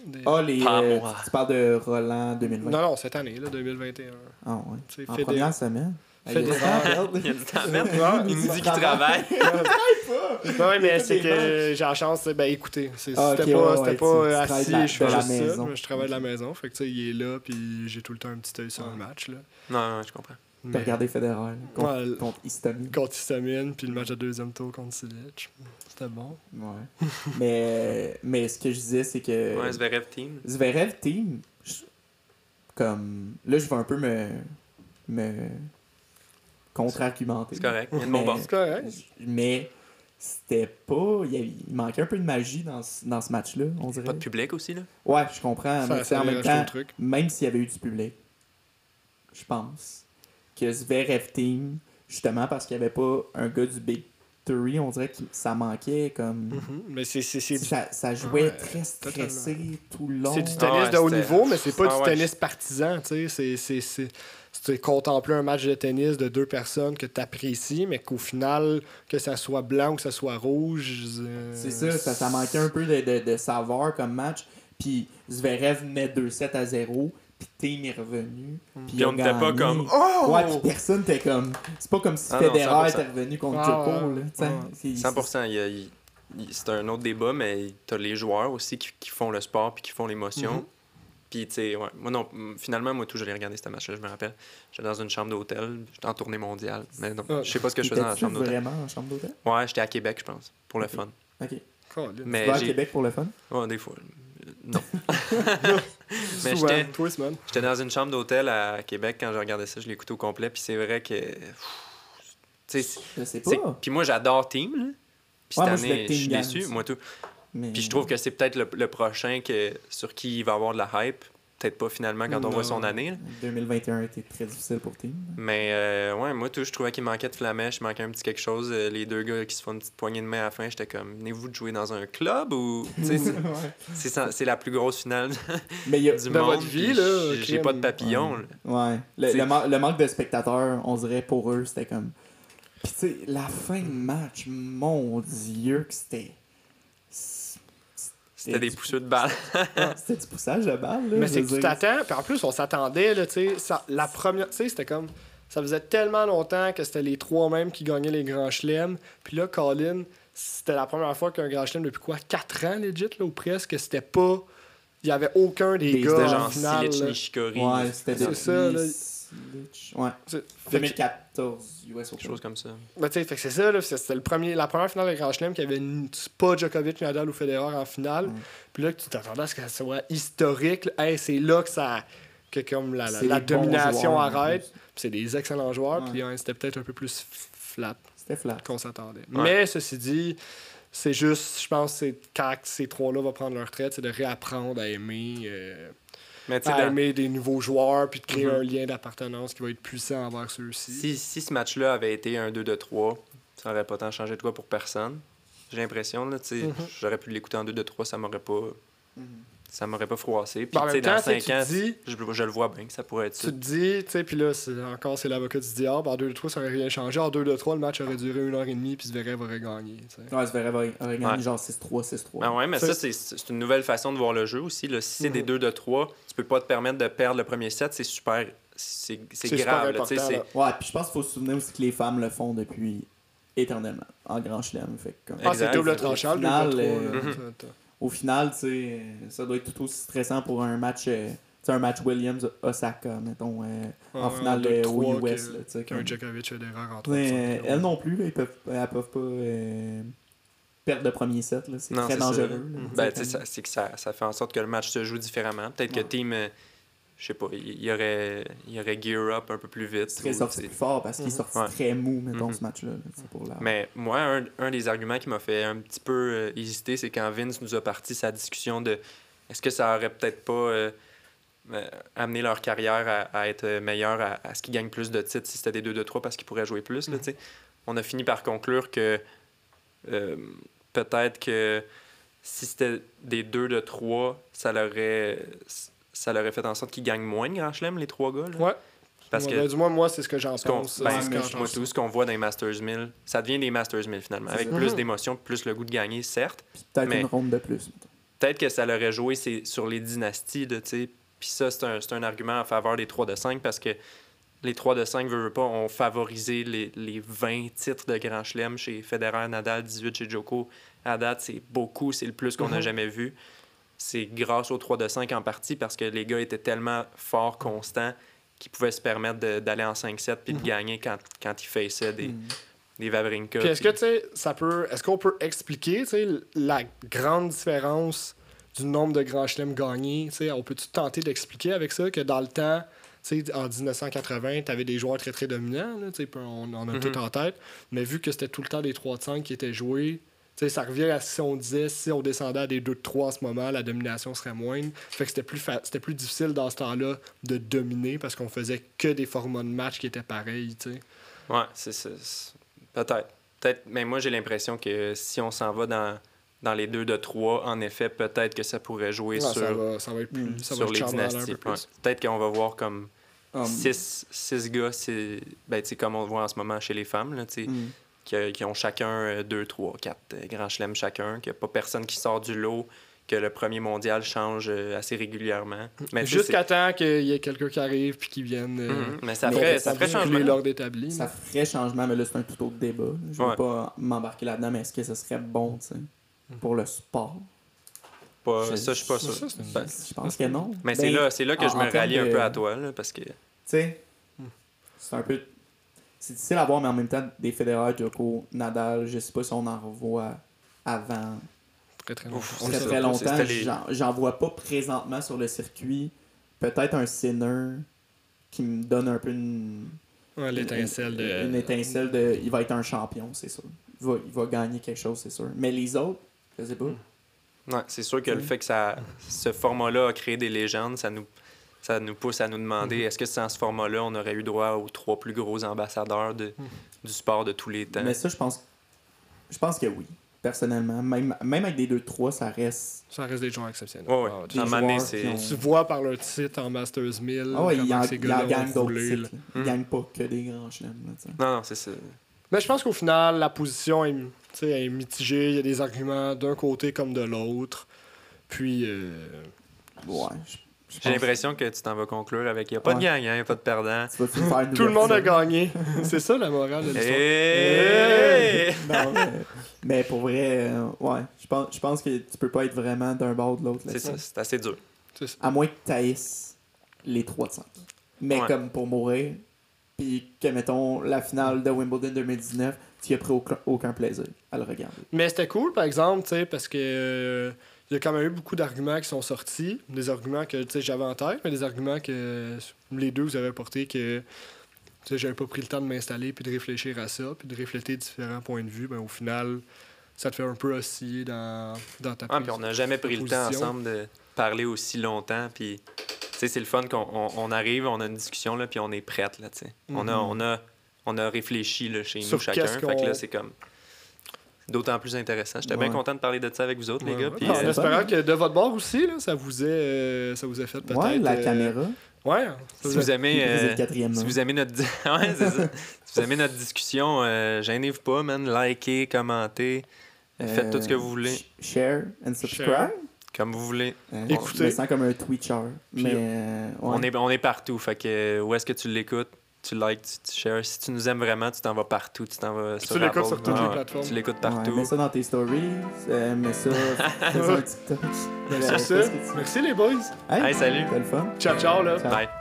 Des-. Ah, les, Pas euh, tu parles de Roland 2020. Non, non, cette année, là, 2021. Ah ouais. Tu sais, En première semaine? Ah, il y a Federer- du temps à perdre. Il y a du temps à mettre. Ouais, Il nous dit qu'il travaille. Ouais, mais c'est que j'ai la chance, ben écoutez, Ah, c'était pas, ouais, c'était ouais, pas assis, je fais de la juste ça, je travaille de la maison, fait que tu sais, il est là, puis j'ai tout le temps un petit œil sur le match, là. Non, non, je comprends. T'as Mais- regardé Federer contre, Ouais, contre Istomin. contre Histamine, puis le match de deuxième tour contre Silic. C'était bon. Ouais. mais, mais ce que je disais, c'est que Ouais, Zverev Team. Zverev Team, je- comme. Là, je vais un peu me. me contre-argumenter. C'est correct. Il y a de mon Mais- bord. C'est correct. Mais c'était pas. Il, y avait- il manquait un peu de magie dans, ce- dans ce match-là, on dirait. Pas de public aussi, là? Ouais, je comprends. mais Ça, en même temps, truc. même s'il y avait eu du public, je pense que Zverev Team, justement parce qu'il n'y avait pas un gars du Big Three, on dirait que ça manquait comme. Mhm. Mais c'est c'est- c'est du Ça, ça jouait Ouais, très stressé tout le long. C'est du Ah tennis ouais, de haut niveau, mais c'est pas Ah du ouais, tennis partisan, tu sais. C'est- c'est- contempler un match de tennis de deux personnes que tu apprécies, mais qu'au final, que ça soit blanc ou que ça soit rouge. euh, C'est ça, ça, ça manquait un peu de, de, de saveur comme match. Puis Zverev menait 2-7 à 0, puis Team est revenu. Puis Puis a on n'était pas comme Oh! Ouais, puis personne était comme. C'est pas comme si Ah Federer 100%. était revenu contre Ah, Djoko, là. C'est- 100%. il y a- il- il- c'est un autre débat, mais t'as les joueurs aussi qui, qui font le sport puis qui font l'émotion. Mhm. Puis, tu sais, ouais. Moi, non, finalement, moi, tout, j'allais regarder ce match-là, je me rappelle. J'étais dans une chambre d'hôtel, j'étais en tournée mondiale. Mais non, Ah. je sais pas ce que je faisais dans la chambre d'hôtel. vraiment en chambre d'hôtel? Ouais, j'étais à Québec, je pense, pour le fun. Ok. Mais tu vas à Québec pour le fun? Ouais, des fois. euh, Non. mais j'étais dans une chambre d'hôtel à Québec quand je regardais ça, je l'ai écouté au complet. Puis c'est vrai que. Tu sais, Je sais c'est- pas. Puis moi, j'adore Team, là. Puis Ouais, cette je année, je suis déçu, moi tout. Mais... Puis je trouve que c'est peut-être le, le prochain que, sur qui il va avoir de la hype. Peut-être pas finalement quand on voit son année. là. 2021 était très difficile pour Team. Mais euh, ouais, moi tout, je trouvais qu'il manquait de flamèche, il manquait un petit quelque chose. Euh, les deux gars qui se font une petite poignée de main à la fin, j'étais comme, venez-vous de jouer dans un club ou. C'est- la plus grosse finale Mais il y a... du De monde. votre vie, là, J'ai j'ai pas de papillon. Ouais. Le, le manque de spectateurs, on dirait pour eux, c'était comme. Puis tu sais, la fin de match, mon dieu, que c'était. C'était des pousseux de balles. C'était du poussage de balle, là. Mais c'est que tu t'attends, puis en plus, on s'attendait, là, tu sais, ça- la première, tu sais, c'était comme, ça faisait tellement longtemps que c'était les trois mêmes qui gagnaient les grands chelems, puis là, Colin, c'était la première fois qu'un grand chelem depuis quoi, 4 ans, legit, là, ou presque, c'était pas, il y avait aucun des, Des- gars C'était en genre finale, Silic là. Nishikori. Ouais, c'était ça, là. Ouais. C'est- fait que- 2014, US Open. Quelque chose comme ça. Ben, tu sais, c'est ça, là, c'est- c'était le premier, la première finale de Grand Chelem qui avait une- pas Djokovic, Nadal ou Federer en finale. Mm. Puis là, tu t'attendais à ce que ça soit historique. là. Hey, c'est là que ça que comme la, la- domination joueurs, arrête. c'est des excellents joueurs. Puis hein, c'était peut-être un peu plus flat C'était flat. qu'on s'attendait. Ouais. Mais ceci dit, c'est juste, je pense, c'est quand ces trois-là vont prendre leur retraite, c'est de réapprendre à aimer. euh, Mais tu sais, à dans- aimer des nouveaux joueurs, puis de créer Mhm. un lien d'appartenance qui va être puissant envers ceux-ci. si, si ce match-là avait été un 2 de 3, ça aurait pas tant changé de quoi pour personne. J'ai l'impression, là, tu sais, Mhm. j'aurais pu l'écouter en 2 de 3, ça m'aurait pas. Ça m'aurait pas froissé. Puis, Ben, en tu sais, dans temps, tu sais, 5 ans, tu dis- je, je le vois bien que ça pourrait être Tu ça. te dis, tu sais, puis là, c'est, encore, c'est l'avocat du diable. En 2-3, ça aurait rien changé. En 2-3, le match aurait duré une heure et demie, puis Zverev aurait gagné. tu sais. Ouais, Zverev aurait aurait gagné Ouais. genre 6-3, 6-3. Ben ouais, mais ça, c'est, c'est une nouvelle façon de voir le jeu aussi. Là. Si c'est des Mhm. 2 de 3, tu peux pas te permettre de perdre le premier set, c'est super. C'est, c'est C'est super grave. là, tu c'est-. Ouais, puis je pense qu'il faut se souvenir aussi que les femmes le font depuis éternellement, en grand chelem. Fait comme- Ah, c'est double tranchant, le final, 2-3. euh, là. Au final, euh, ça doit être tout aussi stressant pour un match, euh, un match Williams-Osaka, mettons, euh, en Ouais, finale en 2-3 au US. que- Là, tu sais, Qu'un Djokovic Federer en Ouais, 3 euh, elles non plus, là, ils peuvent, elles peuvent pas euh, perdre le premier set. là, C'est Non, très c'est ça. dangereux. là, Ben, ça- c'est que ça, ça fait en sorte que le match se joue différemment. Peut-être que. Team, euh, je sais pas, il y aurait, il y aurait gear up un peu plus vite. Il serait sorti plus fort parce qu'il est sorti Ouais. très mou, mettons, Mhm. ce match-là. pour la... Mais moi, un, un des arguments qui m'a fait un petit peu euh, hésiter, c'est quand Vince nous a parti sa discussion de est-ce que ça aurait peut-être pas euh, euh, amené leur carrière à, à être meilleure, à, à ce qu'ils gagnent plus de titres si c'était des 2 de 3 parce qu'ils pourraient jouer plus. là, tu sais. On a fini par conclure que euh, peut-être que si c'était des 2 de 3, ça leur aurait, ça leur aurait fait en sorte qu'ils gagnent moins de Grand Chelem, les trois gars. là. Ouais. Parce Ouais, que ben, du moins, moi, c'est ce que j'en pense. ben, j'en moi, tout ce qu'on voit dans les Masters 1000, ça devient des Masters 1000 finalement. Avec ça. plus Mhm. d'émotion, plus le goût de gagner, certes. Puis peut-être Mais- une ronde de plus. Peut-être que ça l'aurait joué c'est sur les dynasties, là, tu sais. Puis ça, c'est un, c'est un argument en faveur des 3 de 5 parce que les 3 de 5, veut, pas, ont favorisé les, les 20 titres de Grand Chelem chez Federer, Nadal, 18 chez Joko. À date, c'est beaucoup, c'est le plus qu'on n'a Mhm. jamais vu. C'est grâce aux 3 de 5 en partie parce que les gars étaient tellement forts, constants, qu'ils pouvaient se permettre d'aller en 5-7 puis de Mhm. gagner quand, quand ils faissaient des, Mm. des. Puis est-ce que, puis- tu sais, ça peut. Est-ce qu'on peut expliquer, tu sais, la grande différence du nombre de grands chelems gagnés? Tu sais, on peut-tu tenter d'expliquer avec ça que dans le temps, tu sais, en 1980, tu avais des joueurs très très dominants, là, on, on a Mhm. tout en tête, mais vu que c'était tout le temps des 3 de 5 qui étaient joués, ça revient à si on disait, si on descendait à des 2 de 3 en ce moment, la domination serait moindre. Fait que c'était plus, fa- c'était plus difficile dans ce temps-là de dominer parce qu'on faisait que des formats de match qui étaient pareils, tu sais. Ouais, c'est Peut-être. Peut-être. Mais moi, j'ai l'impression que si on s'en va dans, dans les deux de trois, en effet, peut-être que ça pourrait jouer Ouais, ça, sur, va, ça va être plus. Ça va sur être les dynasties. peu plus. Ouais. Peut-être qu'on va voir comme Um, six, six gars, c'est ben, comme on le voit en ce moment chez les femmes, là, tu sais, mm. Qui, qui ont chacun euh, deux, trois, quatre euh, grands chelems chacun, qu'il n'y a pas personne qui sort du lot, que le premier mondial change euh, assez régulièrement. Mais sais, Jusqu'à temps qu'il y ait quelqu'un qui arrive puis qui vienne. euh, Mhm. Mais ça Mais ferait, ça ça ferait changement. l'ordre établi. Ça là. ferait changement, mais là, c'est un tout autre débat. Je veux Ouais. pas m'embarquer là-dedans, mais est-ce que ce serait bon, tu sais, pour le sport? Pas- Je- ça, je suis pas sûr. Ben, Je pense que non. mais Ben, c'est là, c'est là que en- je me rallie un peu à toi, là, parce que Tu sais, c'est un peu. C'est difficile à voir, mais en même temps, des Federer, Djoko, Nadal, je sais pas si on en revoit avant Très très longtemps. Ouf, très très longtemps. J'en- J'en vois pas présentement sur le circuit. Peut-être un Sinner qui me donne un peu une. Ouais, l'étincelle de. Une étincelle de. Il va être un champion, c'est sûr. Il va, il va gagner quelque chose, c'est sûr. Mais les autres, je sais pas. Ouais, c'est sûr que le Mhm. fait que ça, ce format-là a créé des légendes, ça nous, ça nous pousse à nous demander Mhm. est-ce que sans ce format-là, on aurait eu droit aux trois plus gros ambassadeurs de, Mhm. du sport de tous les temps? Mais ça, je pense. Je pense que oui. Personnellement. Même, même avec des 2-3, ça reste. Ça reste des joueurs exceptionnels. Ah, Des joueurs qui ont- Tu vois par leur titre en Masters 1000 Ah ouais, il y gars-là gagne d'autres titres. là. Il Mm. gagne pas que des grands chelems. là, tu sais. Non, non, c'est ça. Mais je pense qu'au final, la position est, tu sais, elle est mitigée. Il y a des arguments d'un côté comme de l'autre. Puis, euh, Ouais. je- je J'ai pense- l'impression que tu t'en vas conclure avec il n'y a pas de gagnant, il n'y a pas de perdant. Tout le monde a gagné. C'est ça la morale de l'histoire. Hey! Non, mais, mais pour vrai, euh, ouais. Je pense, je pense que tu peux pas être vraiment d'un bord ou de l'autre. C'est ça, c'est assez dur. Ça. À moins que tu haïsses les 3 de 5. Mais Ouais. comme pour mourir, puis que, mettons, la finale de Wimbledon 2019, tu y as pris aucun, aucun plaisir à le regarder. Mais c'était cool, par exemple, tu sais, parce que euh, il y a quand même eu beaucoup d'arguments qui sont sortis. Des arguments que j'avais en tête, mais des arguments que les deux vous avez portés que j'avais pas pris le temps de m'installer puis de réfléchir à ça, puis de refléter différents points de vue. Ben, au final, ça te fait un peu osciller dans, dans ta Ah, puis on n'a jamais pris le temps ensemble de parler aussi longtemps. Puis, c'est le fun qu'on on, on arrive, on a une discussion, là, puis on est prête, là. On, a, Mhm. on, a, on a réfléchi, là, chez Sur nous, chacun. qu'est-ce Fait que qu'on- là, c'est comme d'autant plus intéressant. J'étais bien content de parler de ça avec vous autres, les gars. ouais. Puis, en euh, espérant que de votre bord aussi, là, ça vous ait, euh, ça vous a fait peut-être. Ouais, la euh, caméra. Ouais. si vous aimez... Euh. Si là. vous aimez notre, ouais, ça. si vous aimez notre discussion, euh, gênez-vous pas, man. Likez, commentez, faites tout ce que vous voulez, sh- Share and subscribe. Share. comme vous voulez. Euh, Écoutez. Je me sens comme un Twitcher. Puis, Mais, euh, ouais. On, est, on est partout. Fait que où est-ce que tu l'écoutes? Tu likes, tu, tu shares. Si tu nous aimes vraiment, tu t'en vas partout. Tu t'en vas sur l'écoutes Apple. sur toutes Ouais, les ouais. plateformes. Tu l'écoutes Ouais, partout. mets ça dans tes stories. euh, mets ça. un TikTok. Sur ça, tu merci les boys. Hey, salut. C'était le fun. Ciao, ciao, là. Ciao. Bye.